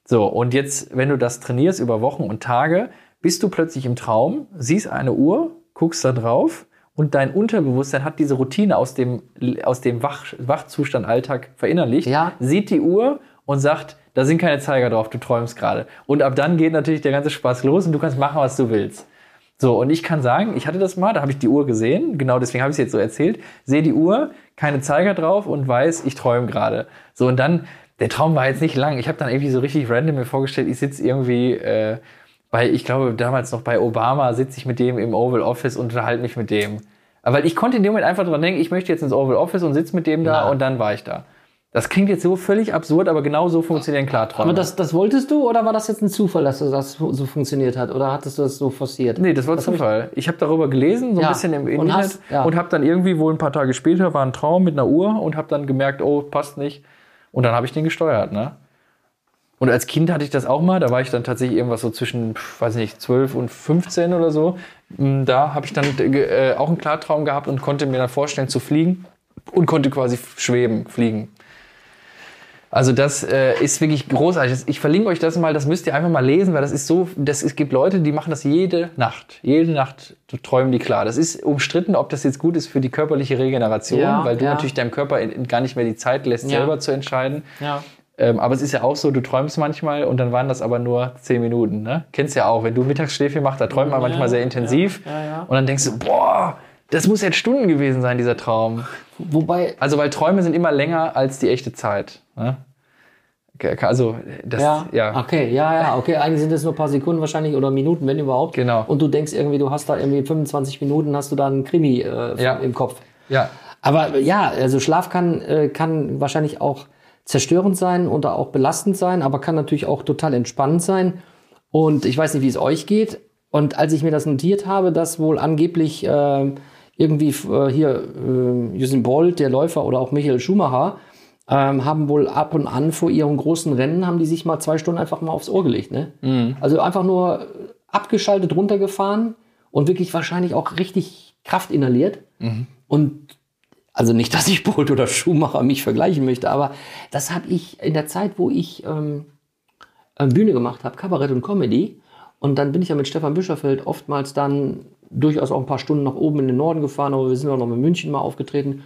So, und jetzt, wenn du das trainierst über Wochen und Tage, bist du plötzlich im Traum, siehst eine Uhr, guckst da drauf und dein Unterbewusstsein hat diese Routine aus dem, aus dem Wach, Wachzustand Alltag verinnerlicht, Ja. sieht die Uhr und sagt, da sind keine Zeiger drauf, du träumst gerade. Und ab dann geht natürlich der ganze Spaß los und du kannst machen, was du willst. So, und ich kann sagen, ich hatte das mal, da habe ich die Uhr gesehen, genau deswegen habe ich es jetzt so erzählt, sehe die Uhr, keine Zeiger drauf und weiß, ich träume gerade. So, und dann, der Traum war jetzt nicht lang. Ich habe dann irgendwie so richtig random mir vorgestellt, ich sitze irgendwie äh, bei, ich glaube damals noch bei Obama, sitze ich mit dem im Oval Office und unterhalte mich mit dem. Aber weil ich konnte in dem Moment einfach dran denken, ich möchte jetzt ins Oval Office und sitze mit dem da Ja. und dann war ich da. Das klingt jetzt so völlig absurd, aber genau so funktionieren Klarträume. Aber das, das wolltest du oder war das jetzt ein Zufall, dass das so funktioniert hat? Oder hattest du das so forciert? Nee, das war Das hab ich- Zufall. Ich, habe darüber gelesen, so ein Ja. bisschen im Und Internet hast- ja. und habe dann irgendwie wohl ein paar Tage später war ein Traum mit einer Uhr und habe dann gemerkt, oh, passt nicht. Und dann habe ich den gesteuert, ne? Und als Kind hatte ich das auch mal, da war ich dann tatsächlich irgendwas so zwischen, weiß nicht, 12 und 15 oder so. Mm, Da habe ich dann äh, auch einen Klartraum gehabt und konnte mir dann vorstellen zu fliegen und konnte quasi schweben, fliegen. Also das äh, ist wirklich großartig. Ich verlinke euch das mal, das müsst ihr einfach mal lesen, weil das ist so, das, es gibt Leute, die machen das jede Nacht. Jede Nacht träumen die klar. Das ist umstritten, ob das jetzt gut ist für die körperliche Regeneration, Ja, weil du ja. natürlich deinem Körper gar nicht mehr die Zeit lässt, Ja. selber zu entscheiden. Ja. Ähm, aber es ist ja auch so, du träumst manchmal und dann waren das aber nur zehn Minuten. Ne? Kennst ja auch, wenn du Mittagsschläfchen machst, da träumt man manchmal sehr intensiv. ja, ja. Und dann denkst du, boah, das muss jetzt Stunden gewesen sein, dieser Traum. Wobei, Also, weil Träume sind immer länger als die echte Zeit. Ne? Okay, Also, das, ja, ja. okay, ja, ja, okay. Eigentlich sind es nur ein paar Sekunden wahrscheinlich oder Minuten, wenn überhaupt. Genau. Und du denkst irgendwie, du hast da irgendwie 25 Minuten, hast du da einen Krimi äh, Ja. im Kopf. ja. Aber ja, also Schlaf kann, äh, kann wahrscheinlich auch zerstörend sein oder auch belastend sein, aber kann natürlich auch total entspannend sein. Und ich weiß nicht, wie es euch geht. Und als ich mir das notiert habe, dass wohl angeblich äh, irgendwie äh, hier äh, Usain Bolt, der Läufer oder auch Michael Schumacher, ähm, haben wohl ab und an vor ihren großen Rennen, haben die sich mal zwei Stunden einfach mal aufs Ohr gelegt. Ne? Also einfach nur abgeschaltet runtergefahren und wirklich wahrscheinlich auch richtig Kraft inhaliert. Und also nicht, dass ich Bolt oder Schumacher mich vergleichen möchte, aber das habe ich in der Zeit, wo ich ähm, äh, Bühne gemacht habe, Kabarett und Comedy. Und dann bin ich ja mit Stefan Büscherfeld oftmals dann durchaus auch ein paar Stunden nach oben in den Norden gefahren, aber wir sind auch noch in München mal aufgetreten.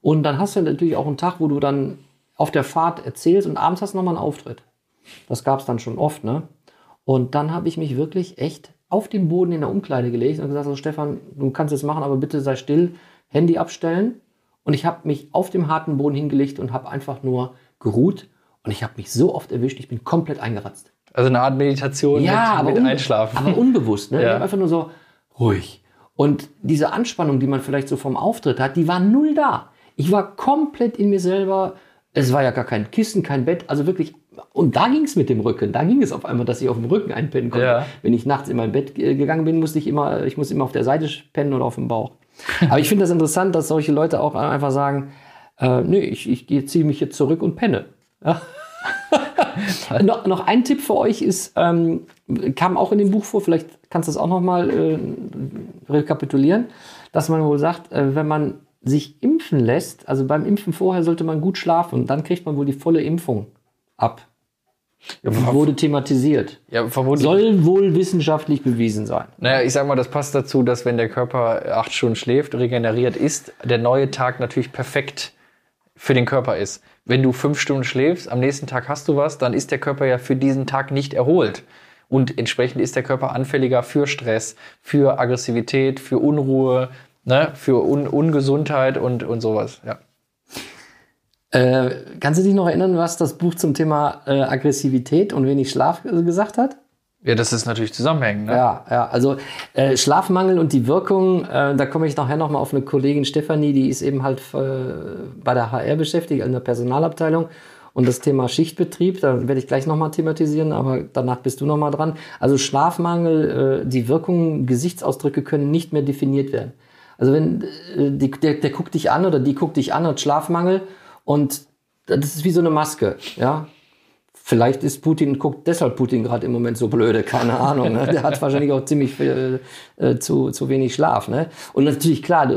Und dann hast du natürlich auch einen Tag, wo du dann auf der Fahrt erzählst und abends hast du nochmal einen Auftritt. Das gab es dann schon oft, ne? Und dann habe ich mich wirklich echt auf den Boden in der Umkleide gelegt und gesagt, so, Stefan, du kannst es machen, aber bitte sei still, Handy abstellen. Und ich habe mich auf dem harten Boden hingelegt und habe einfach nur geruht. Und ich habe mich so oft erwischt, ich bin komplett eingeratzt. Also eine Art Meditation mit, mit unbe- Einschlafen. aber unbewusst. Ne? Ja. Ich habe einfach nur so ruhig. Und diese Anspannung, die man vielleicht so vom Auftritt hat, die war null da. Ich war komplett in mir selber. Es war ja gar kein Kissen, kein Bett. Also wirklich. Und da ging es mit dem Rücken. Da ging es auf einmal, dass ich auf dem Rücken einpennen konnte. Ja. Wenn ich nachts in mein Bett äh, gegangen bin, musste ich immer, ich musste immer auf der Seite pennen oder auf dem Bauch. Aber ich finde das interessant, dass solche Leute auch einfach sagen, äh, nee, ich, ich ziehe mich jetzt zurück und penne. Ja. noch, noch ein Tipp für euch ist, ähm, kam auch in dem Buch vor, vielleicht kannst du das auch noch mal äh, rekapitulieren, dass man wohl sagt, äh, wenn man sich impfen lässt, also beim Impfen vorher sollte man gut schlafen, dann kriegt man wohl die volle Impfung ab. Wurde thematisiert. ja, vermutlich. Soll wohl wissenschaftlich bewiesen sein. Naja, ich sag mal, das passt dazu, dass wenn der Körper acht Stunden schläft, regeneriert ist, der neue Tag natürlich perfekt für den Körper ist. Wenn du fünf Stunden schläfst, am nächsten Tag hast du was, dann ist der Körper ja für diesen Tag nicht erholt. Und entsprechend ist der Körper anfälliger für Stress, für Aggressivität, für Unruhe, ne, für Un Ungesundheit und, und sowas. Ja. Äh, kannst du dich noch erinnern, was das Buch zum Thema äh, Aggressivität und wenig Schlaf äh, gesagt hat? ja, das ist natürlich zusammenhängend. Ne? Ja, ja, also äh, Schlafmangel und die Wirkung, äh, da komme ich nachher nochmal auf eine Kollegin Stefanie, die ist eben halt äh, bei der HR beschäftigt, in der Personalabteilung. Und das Thema Schichtbetrieb, da werde ich gleich nochmal thematisieren, aber danach bist du nochmal dran. Also Schlafmangel, äh, die Wirkungen, Gesichtsausdrücke können nicht mehr definiert werden. Also wenn äh, die, der, der guckt dich an oder die guckt dich an, hat Schlafmangel und das ist wie so eine Maske, ja. Vielleicht ist Putin, guckt deshalb Putin gerade im Moment so blöde, keine Ahnung. Ne? Der hat wahrscheinlich auch ziemlich viel, äh, zu, zu wenig Schlaf. Ne? Und natürlich, klar,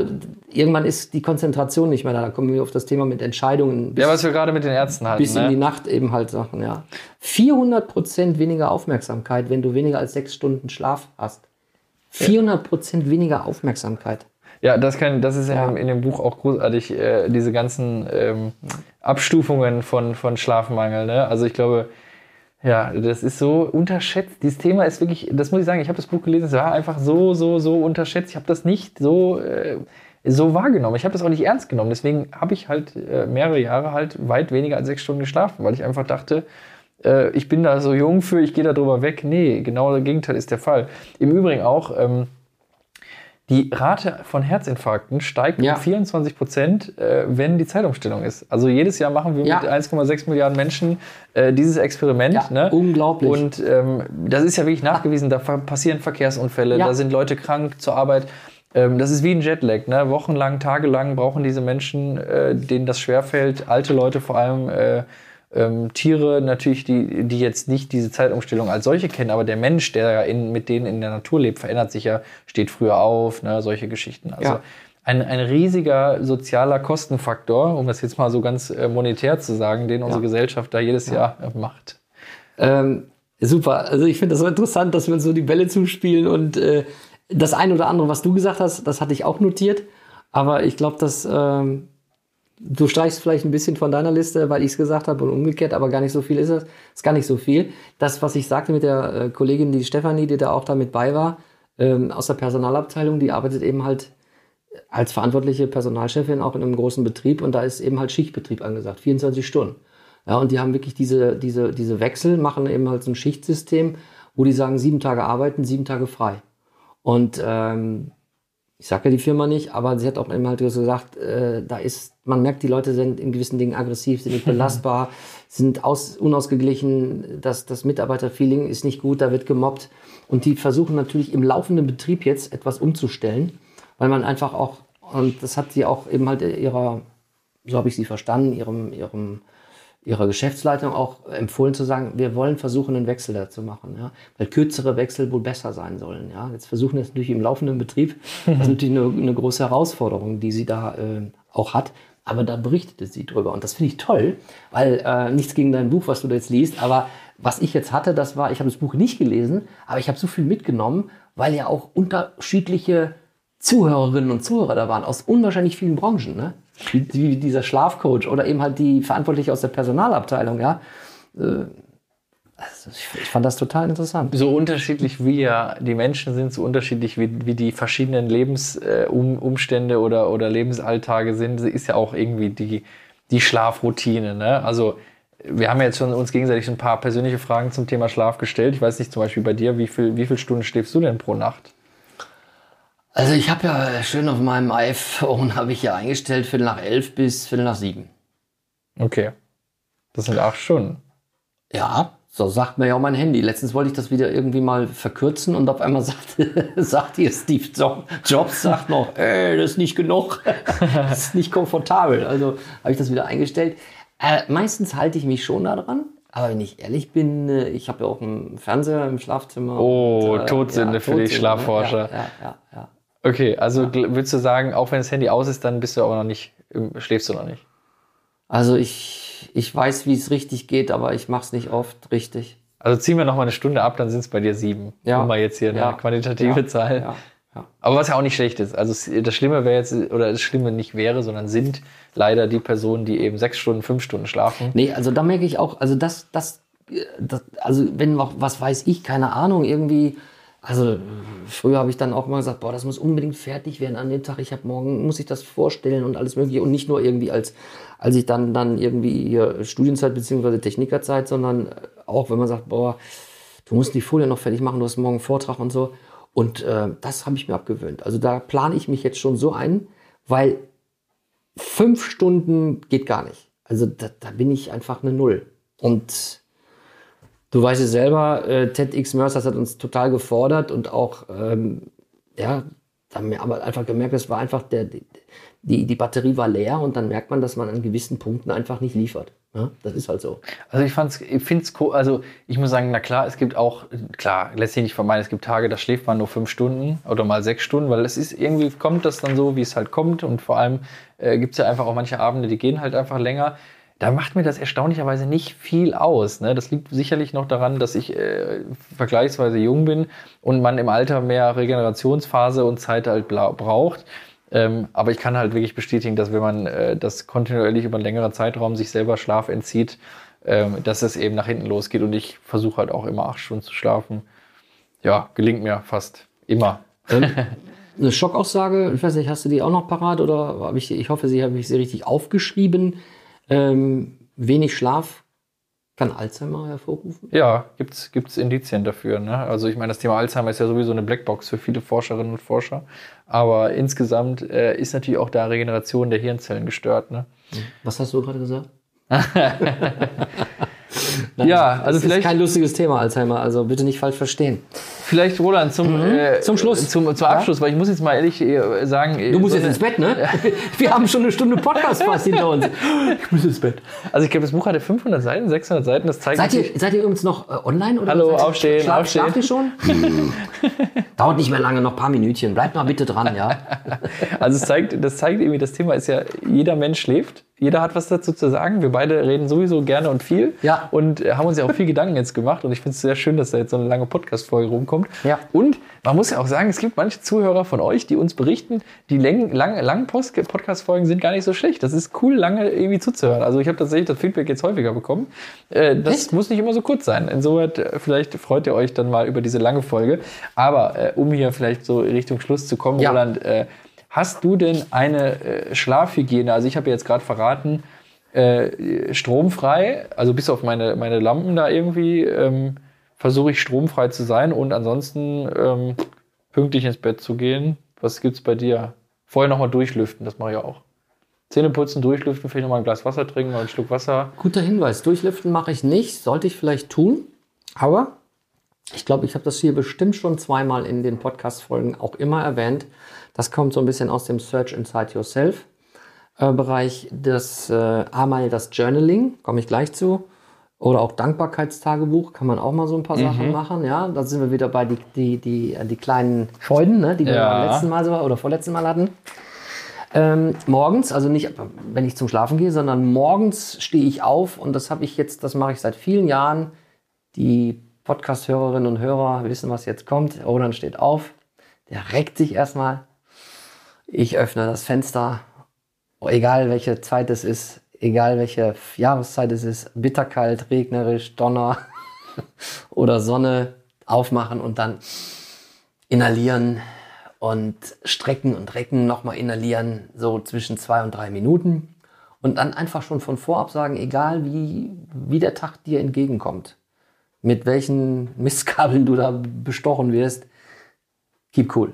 irgendwann ist die Konzentration nicht mehr da. Da kommen wir auf das Thema mit Entscheidungen bis, Ja, was wir gerade mit den Ärzten hatten. bis in die Ne? Nacht eben halt Sachen, ja. 400 Prozent weniger Aufmerksamkeit, wenn du weniger als sechs Stunden Schlaf hast. 400 Prozent weniger Aufmerksamkeit. Ja, das, kann, das ist in, Ja. dem, in dem Buch auch großartig, äh, diese ganzen ähm, Abstufungen von, von Schlafmangel. Ne? Also ich glaube, Ja, das ist so unterschätzt. Dieses Thema ist wirklich, das muss ich sagen, ich habe das Buch gelesen, es war einfach so, so, so unterschätzt. Ich habe das nicht so, äh, so wahrgenommen. Ich habe das auch nicht ernst genommen. Deswegen habe ich halt äh, mehrere Jahre halt weit weniger als sechs Stunden geschlafen, weil ich einfach dachte, äh, ich bin da so jung für, ich gehe da drüber weg. Nee, genau das Gegenteil ist der Fall. Im Übrigen auch, ähm, die Rate von Herzinfarkten steigt Ja. um 24 Prozent, äh, wenn die Zeitumstellung ist. Also jedes Jahr machen wir Ja. mit 1,6 Milliarden Menschen äh, dieses Experiment. Ja, ne? unglaublich. Und ähm, das ist ja wirklich nachgewiesen. Da passieren Verkehrsunfälle, da sind Leute krank zur Arbeit. Ähm, das ist wie ein Jetlag. Ne? Wochenlang, tagelang brauchen diese Menschen, äh, denen das schwerfällt, alte Leute vor allem, äh, ähm, Tiere natürlich, die, die jetzt nicht diese Zeitumstellung als solche kennen, aber der Mensch, der ja in, mit denen in der Natur lebt, verändert sich ja, steht früher auf, ne? solche Geschichten. Also Ja. ein, ein riesiger sozialer Kostenfaktor, um das jetzt mal so ganz äh, monetär zu sagen, den unsere Gesellschaft da jedes Jahr äh, macht. Ähm, super. Also ich finde das so interessant, dass wir uns so die Bälle zuspielen und äh, das eine oder andere, was du gesagt hast, das hatte ich auch notiert. Aber ich glaube, dass ähm, du streichst vielleicht ein bisschen von deiner Liste, weil ich es gesagt habe und umgekehrt, aber gar nicht so viel ist es. Ist gar nicht so viel. Das, was ich sagte mit der äh, Kollegin, die Stefanie, die da auch da mit bei war, ähm, aus der Personalabteilung, die arbeitet eben halt als verantwortliche Personalchefin auch in einem großen Betrieb und da ist eben halt Schichtbetrieb angesagt, 24 Stunden. Ja, und die haben wirklich diese, diese, diese Wechsel, machen eben halt so ein Schichtsystem, wo die sagen, sieben Tage arbeiten, sieben Tage frei. Und ähm, ich sage ja die Firma nicht, aber sie hat auch eben halt so gesagt, äh, da ist, man merkt, die Leute sind in gewissen Dingen aggressiv, sind nicht belastbar, sind aus, unausgeglichen, das, das Mitarbeiterfeeling ist nicht gut, da wird gemobbt. Und die versuchen natürlich im laufenden Betrieb jetzt etwas umzustellen, weil man einfach auch, und das hat sie auch eben halt ihrer, so habe ich sie verstanden, ihrem, ihrem, ihrer Geschäftsleitung auch empfohlen zu sagen, wir wollen versuchen, einen Wechsel da zu machen, ja, weil kürzere Wechsel wohl besser sein sollen, ja. Jetzt versuchen wir es natürlich im laufenden Betrieb, das ist natürlich eine, eine große Herausforderung, die sie da äh, auch hat, aber da berichtete sie drüber. Und das finde ich toll, weil äh, nichts gegen dein Buch, was du da jetzt liest, aber was ich jetzt hatte, das war, ich habe das Buch nicht gelesen, aber ich habe so viel mitgenommen, weil ja auch unterschiedliche Zuhörerinnen und Zuhörer da waren, aus unwahrscheinlich vielen Branchen, ne? Wie, dieser Schlafcoach oder eben halt die Verantwortliche aus der Personalabteilung, ja. Äh, Also ich, fand das total interessant. so unterschiedlich wie ja die Menschen sind, so unterschiedlich wie, wie die verschiedenen Lebensumstände äh, oder, oder Lebensalltage sind, ist ja auch irgendwie die, die Schlafroutine. Ne? Also wir haben jetzt schon uns gegenseitig ein paar persönliche Fragen zum Thema Schlaf gestellt. Ich weiß nicht, zum Beispiel bei dir, wie viel, wie viele Stunden schläfst du denn pro Nacht? Also ich habe ja schön auf meinem iPhone habe ich ja eingestellt Viertel nach elf bis Viertel nach sieben. Okay. Das sind acht Stunden. Ja, so sagt mir ja auch mein Handy. Letztens wollte ich das wieder irgendwie mal verkürzen und auf einmal sagt, sagt hier Steve Jo- Jobs sagt noch, ey, das ist nicht genug, das ist nicht komfortabel. Also habe ich das wieder eingestellt. Äh, meistens halte ich mich schon daran. Aber wenn ich ehrlich bin, äh, ich habe ja auch einen Fernseher im Schlafzimmer. Oh, und, Todsünde für die Todsünde, ne? Schlafforscher. Ja, ja, ja, ja. Okay, also gl- würdest du sagen, auch wenn das Handy aus ist, dann bist du aber noch nicht, schläfst du noch nicht. Also ich, ich weiß, wie es richtig geht, aber ich mache es nicht oft richtig. Also ziehen wir noch mal eine Stunde ab, dann sind es bei dir sieben. Ja. Um mal jetzt hier eine Ja. quantitative Ja. Zahl. Ja, ja. Aber was ja auch nicht schlecht ist. Also das Schlimme wäre jetzt, oder das Schlimme nicht wäre, sondern sind leider die Personen, die eben sechs Stunden, fünf Stunden schlafen. Nee, also da merke ich auch, also das, das, äh, das also wenn noch, was weiß ich, keine Ahnung, irgendwie, also äh, früher habe ich dann auch mal gesagt, boah, das muss unbedingt fertig werden an dem Tag, ich habe morgen, muss ich das vorstellen und alles mögliche und nicht nur irgendwie als, als ich dann, dann irgendwie hier Studienzeit beziehungsweise Technikerzeit, sondern äh, auch wenn man sagt, boah, du musst die Folie noch fertig machen, du hast morgen einen Vortrag und so. Und äh, das habe ich mir abgewöhnt. Also da plane ich mich jetzt schon so ein, weil fünf Stunden geht gar nicht. Also da, da bin ich einfach eine Null. Und du weißt es selber, äh, TEDx Mercer hat uns total gefordert und auch, ähm, ja, da haben wir aber einfach gemerkt, es war einfach der, die, die Batterie war leer und dann merkt man, dass man an gewissen Punkten einfach nicht liefert. Ja, das ist halt so. Also ich fand's, ich find's cool, also ich muss sagen, na klar, es gibt auch, klar, lässt sich nicht vermeiden, es gibt Tage, da schläft man nur fünf Stunden oder mal sechs Stunden, weil es ist, irgendwie kommt das dann so, wie es halt kommt und vor allem äh, gibt's ja einfach auch manche Abende, die gehen halt einfach länger. Da macht mir das erstaunlicherweise nicht viel aus. Ne? Das liegt sicherlich noch daran, dass ich äh, vergleichsweise jung bin und man im Alter mehr Regenerationsphase und Zeit halt braucht. Ähm, aber ich kann halt wirklich bestätigen, dass wenn man äh, das kontinuierlich über einen längeren Zeitraum sich selber Schlaf entzieht, ähm, dass es eben nach hinten losgeht. Und ich versuche halt auch immer acht Stunden zu schlafen. Ja, gelingt mir fast immer. Eine Schockaussage, ich weiß nicht, hast du die auch noch parat oder habe ich, ich hoffe, sie habe ich sie richtig aufgeschrieben. Ähm, wenig Schlaf kann Alzheimer hervorrufen. Ja, gibt's gibt's Indizien dafür. Ne? Also ich meine, das Thema Alzheimer ist ja sowieso eine Blackbox für viele Forscherinnen und Forscher. Aber insgesamt äh, ist natürlich auch da Regeneration der Hirnzellen gestört. Ne? Was hast du gerade gesagt? Ja, also das vielleicht- ist kein lustiges Thema, Alzheimer, also bitte nicht falsch verstehen. Vielleicht, Roland, zum, äh, Zum Schluss. Zum, zum Abschluss, weil ich muss jetzt mal ehrlich äh, sagen. Du musst so jetzt ins Bett, ne? Wir haben schon eine Stunde Podcast fast hinter uns. Ich muss ins Bett. Also ich glaube, das Buch hatte 500 Seiten, 600 Seiten. Das zeigt Seid ihr, seid ihr übrigens noch äh, online? Oder Hallo, aufstehen, schlaf, aufstehen. Schlaft ihr schon? Dauert nicht mehr lange, noch ein paar Minütchen. Bleibt mal bitte dran, ja? Also es zeigt, das zeigt irgendwie, das Thema ist ja, jeder Mensch schläft. Jeder hat was dazu zu sagen. Wir beide reden sowieso gerne und viel. Ja. Und äh, haben uns ja auch viel Gedanken jetzt gemacht. Und ich finde es sehr schön, dass da jetzt so eine lange Podcast-Folge rumkommt. Ja. Und man muss ja auch sagen, es gibt manche Zuhörer von euch, die uns berichten, die lang, lang, langen Post- Podcast-Folgen sind gar nicht so schlecht. Das ist cool, lange irgendwie zuzuhören. Also ich habe tatsächlich das Feedback jetzt häufiger bekommen. Äh, das Echt? muss nicht immer so kurz sein. Insoweit, äh, vielleicht freut ihr euch dann mal über diese lange Folge. Aber äh, um hier vielleicht so Richtung Schluss zu kommen, Ja. Roland, äh, hast du denn eine Schlafhygiene? Also ich habe jetzt gerade verraten, äh, stromfrei, also bis auf meine, meine Lampen da irgendwie, ähm, versuche ich stromfrei zu sein und ansonsten ähm, pünktlich ins Bett zu gehen. Was gibt's bei dir? Vorher nochmal durchlüften, das mache ich auch. Zähne putzen, durchlüften, vielleicht nochmal ein Glas Wasser trinken oder einen Schluck Wasser. Guter Hinweis. Durchlüften mache ich nicht. Sollte ich vielleicht tun. Aber ich glaube, ich habe das hier bestimmt schon zweimal in den Podcast-Folgen auch immer erwähnt. Das kommt so ein bisschen aus dem Search Inside Yourself äh, Bereich. Das äh, einmal das Journaling, komme ich gleich zu. Oder auch Dankbarkeitstagebuch, kann man auch mal so ein paar Sachen machen. Ja, da sind wir wieder bei die, die, die, äh, die kleinen Freuden, ne, die wir Ja. beim letzten Mal so, oder vorletzten Mal hatten. Ähm, morgens, also nicht, wenn ich zum Schlafen gehe, sondern morgens stehe ich auf und das habe ich jetzt, das mache ich seit vielen Jahren. Die Podcast-Hörerinnen und Hörer wissen, was jetzt kommt. Roland steht auf, der reckt sich erstmal. Ich öffne das Fenster, egal welche Zeit es ist, egal welche Jahreszeit es ist, bitterkalt, regnerisch, Donner oder Sonne, aufmachen und dann inhalieren und strecken und recken, nochmal inhalieren, so zwischen zwei und drei Minuten. Und dann einfach schon von vorab sagen, egal wie, wie der Tag dir entgegenkommt, mit welchen Mistkabeln du da bestochen wirst, keep cool.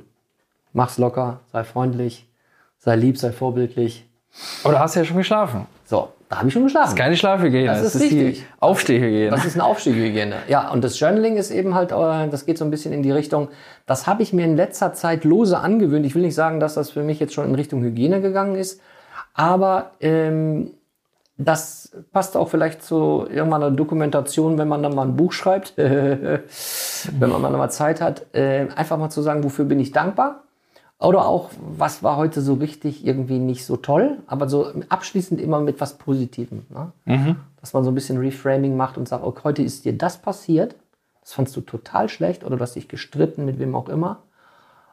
Mach's locker, sei freundlich, sei lieb, sei vorbildlich. Aber da hast du ja schon geschlafen. So, da habe ich schon geschlafen. Keine Schlafhygiene, Das ist die richtig. Aufstehhygiene. Das ist eine Aufstiegshygiene. Ja, und das Journaling ist eben halt, äh, das geht so ein bisschen in die Richtung, das habe ich mir in letzter Zeit lose angewöhnt. Ich will nicht sagen, dass das für mich jetzt schon in Richtung Hygiene gegangen ist, aber ähm, das passt auch vielleicht zu irgendeiner Dokumentation, wenn man dann mal ein Buch schreibt, wenn man mal Zeit hat, äh, einfach mal zu sagen, wofür bin ich dankbar? Oder auch, was war heute so richtig irgendwie nicht so toll, aber so abschließend immer mit was Positivem. Ne? Dass man so ein bisschen Reframing macht und sagt, okay, heute ist dir das passiert, das fandst du total schlecht oder du hast dich gestritten mit wem auch immer.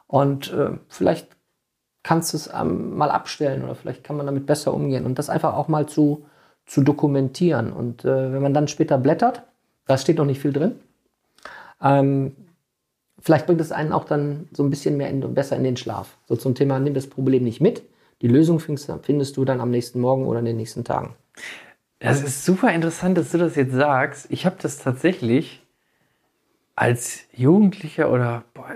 Und äh, vielleicht kannst du es ähm, mal abstellen oder vielleicht kann man damit besser umgehen und das einfach auch mal zu, zu dokumentieren. Und äh, wenn man dann später blättert, da steht noch nicht viel drin, ähm, vielleicht bringt es einen auch dann so ein bisschen mehr in, besser in den Schlaf. So zum Thema, nimm das Problem nicht mit. Die Lösung findest, findest du dann am nächsten Morgen oder in den nächsten Tagen. Das ist super interessant, dass du das jetzt sagst. Ich habe das tatsächlich als Jugendlicher oder boah,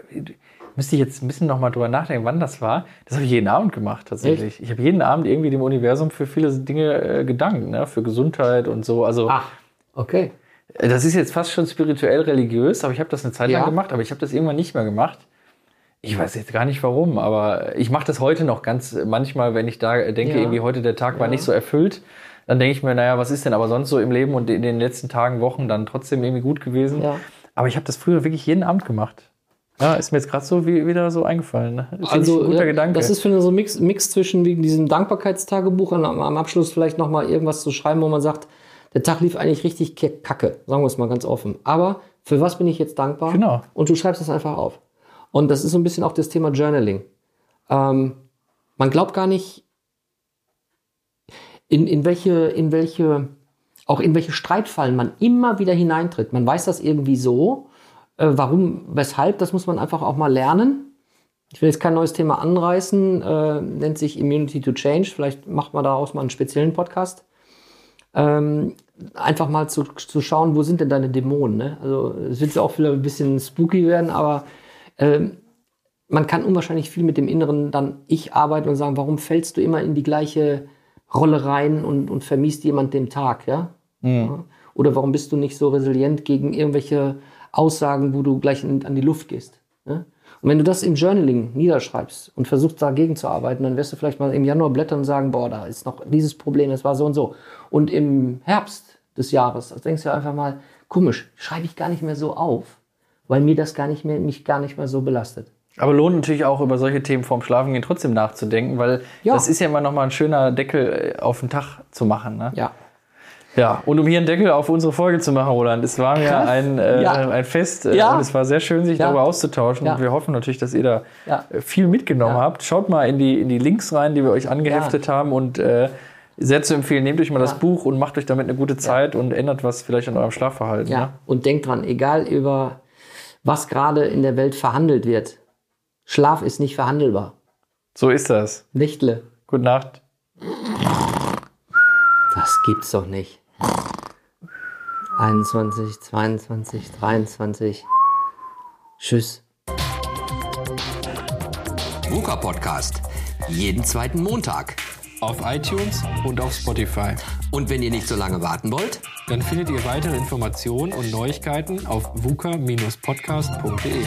müsste ich jetzt ein bisschen noch mal drüber nachdenken, wann das war. Das habe ich jeden Abend gemacht tatsächlich. Ich habe jeden Abend irgendwie dem Universum für viele Dinge äh, gedankt, ne? für Gesundheit und so. Also Ach, okay. Das ist jetzt fast schon spirituell religiös, aber ich habe das eine Zeit lang Ja. gemacht, aber ich habe das irgendwann nicht mehr gemacht. Ich weiß jetzt gar nicht warum, aber ich mache das heute noch ganz manchmal, wenn ich da denke, Ja. irgendwie heute der Tag war Ja. nicht so erfüllt, dann denke ich mir, naja, was ist denn aber sonst so im Leben und in den letzten Tagen, Wochen dann trotzdem irgendwie gut gewesen. Ja. Aber ich habe das früher wirklich jeden Abend gemacht. Ja, ist mir jetzt gerade so wie, wieder so eingefallen. Ne? Ich Also, ein guter ja, Gedanke. das ist für mich so ein Mix, Mix zwischen wegen diesem Dankbarkeitstagebuch und am, am Abschluss vielleicht nochmal irgendwas zu schreiben, wo man sagt, der Tag lief eigentlich richtig ke- kacke, sagen wir es mal ganz offen. Aber für was bin ich jetzt dankbar? Genau. Und du schreibst das einfach auf. Und das ist so ein bisschen auch das Thema Journaling. Ähm, man glaubt gar nicht, in, in welche, in welche auch in welche Streitfallen man immer wieder hineintritt. Man weiß das irgendwie so. Äh, warum, weshalb, das muss man einfach auch mal lernen. Ich will jetzt kein neues Thema anreißen, äh, nennt sich Immunity to Change. Vielleicht macht man daraus mal einen speziellen Podcast. Ähm, einfach mal zu, zu schauen, wo sind denn deine Dämonen. Ne? Also es wird auch wieder ein bisschen spooky werden, aber ähm, man kann unwahrscheinlich viel mit dem Inneren dann ich arbeiten und sagen, warum fällst du immer in die gleiche Rolle rein und, und vermiest jemand den Tag, ja? ja? Oder warum bist du nicht so resilient gegen irgendwelche Aussagen, wo du gleich in, an die Luft gehst? Ja? Und wenn du das im Journaling niederschreibst und versuchst dagegen zu arbeiten, dann wirst du vielleicht mal im Januar blättern und sagen, boah, da ist noch dieses Problem, es war so und so. Und im Herbst des Jahres, also denkst du einfach mal, komisch, schreibe ich gar nicht mehr so auf, weil mir das gar nicht mehr, mich gar nicht mehr so belastet. Aber lohnt natürlich auch über solche Themen vorm Schlafengehen trotzdem nachzudenken, weil Ja. das ist ja immer noch mal ein schöner Deckel äh, auf den Tag zu machen. Ne? Ja. Ja, und um hier einen Deckel auf unsere Folge zu machen, Roland, es war mir ein, äh, Ja. ein Fest äh, Ja. und es war sehr schön, sich Ja. darüber auszutauschen. Und wir hoffen natürlich, dass ihr da äh, viel mitgenommen habt. Schaut mal in die, in die Links rein, die wir euch angeheftet haben und äh, sehr zu empfehlen, nehmt euch mal das. Buch und macht euch damit eine gute Zeit und ändert was vielleicht an eurem Schlafverhalten. Ja, Ne? und denkt dran, egal über was gerade in der Welt verhandelt wird, Schlaf ist nicht verhandelbar. So ist das. Nächtle, Gute Nacht. das gibt's doch nicht. 21, 22, 23. Tschüss. VUCA Podcast. Jeden zweiten Montag. Auf iTunes und auf Spotify. Und wenn ihr nicht so lange warten wollt, Dann findet ihr weitere Informationen und Neuigkeiten auf vuca-podcast.de.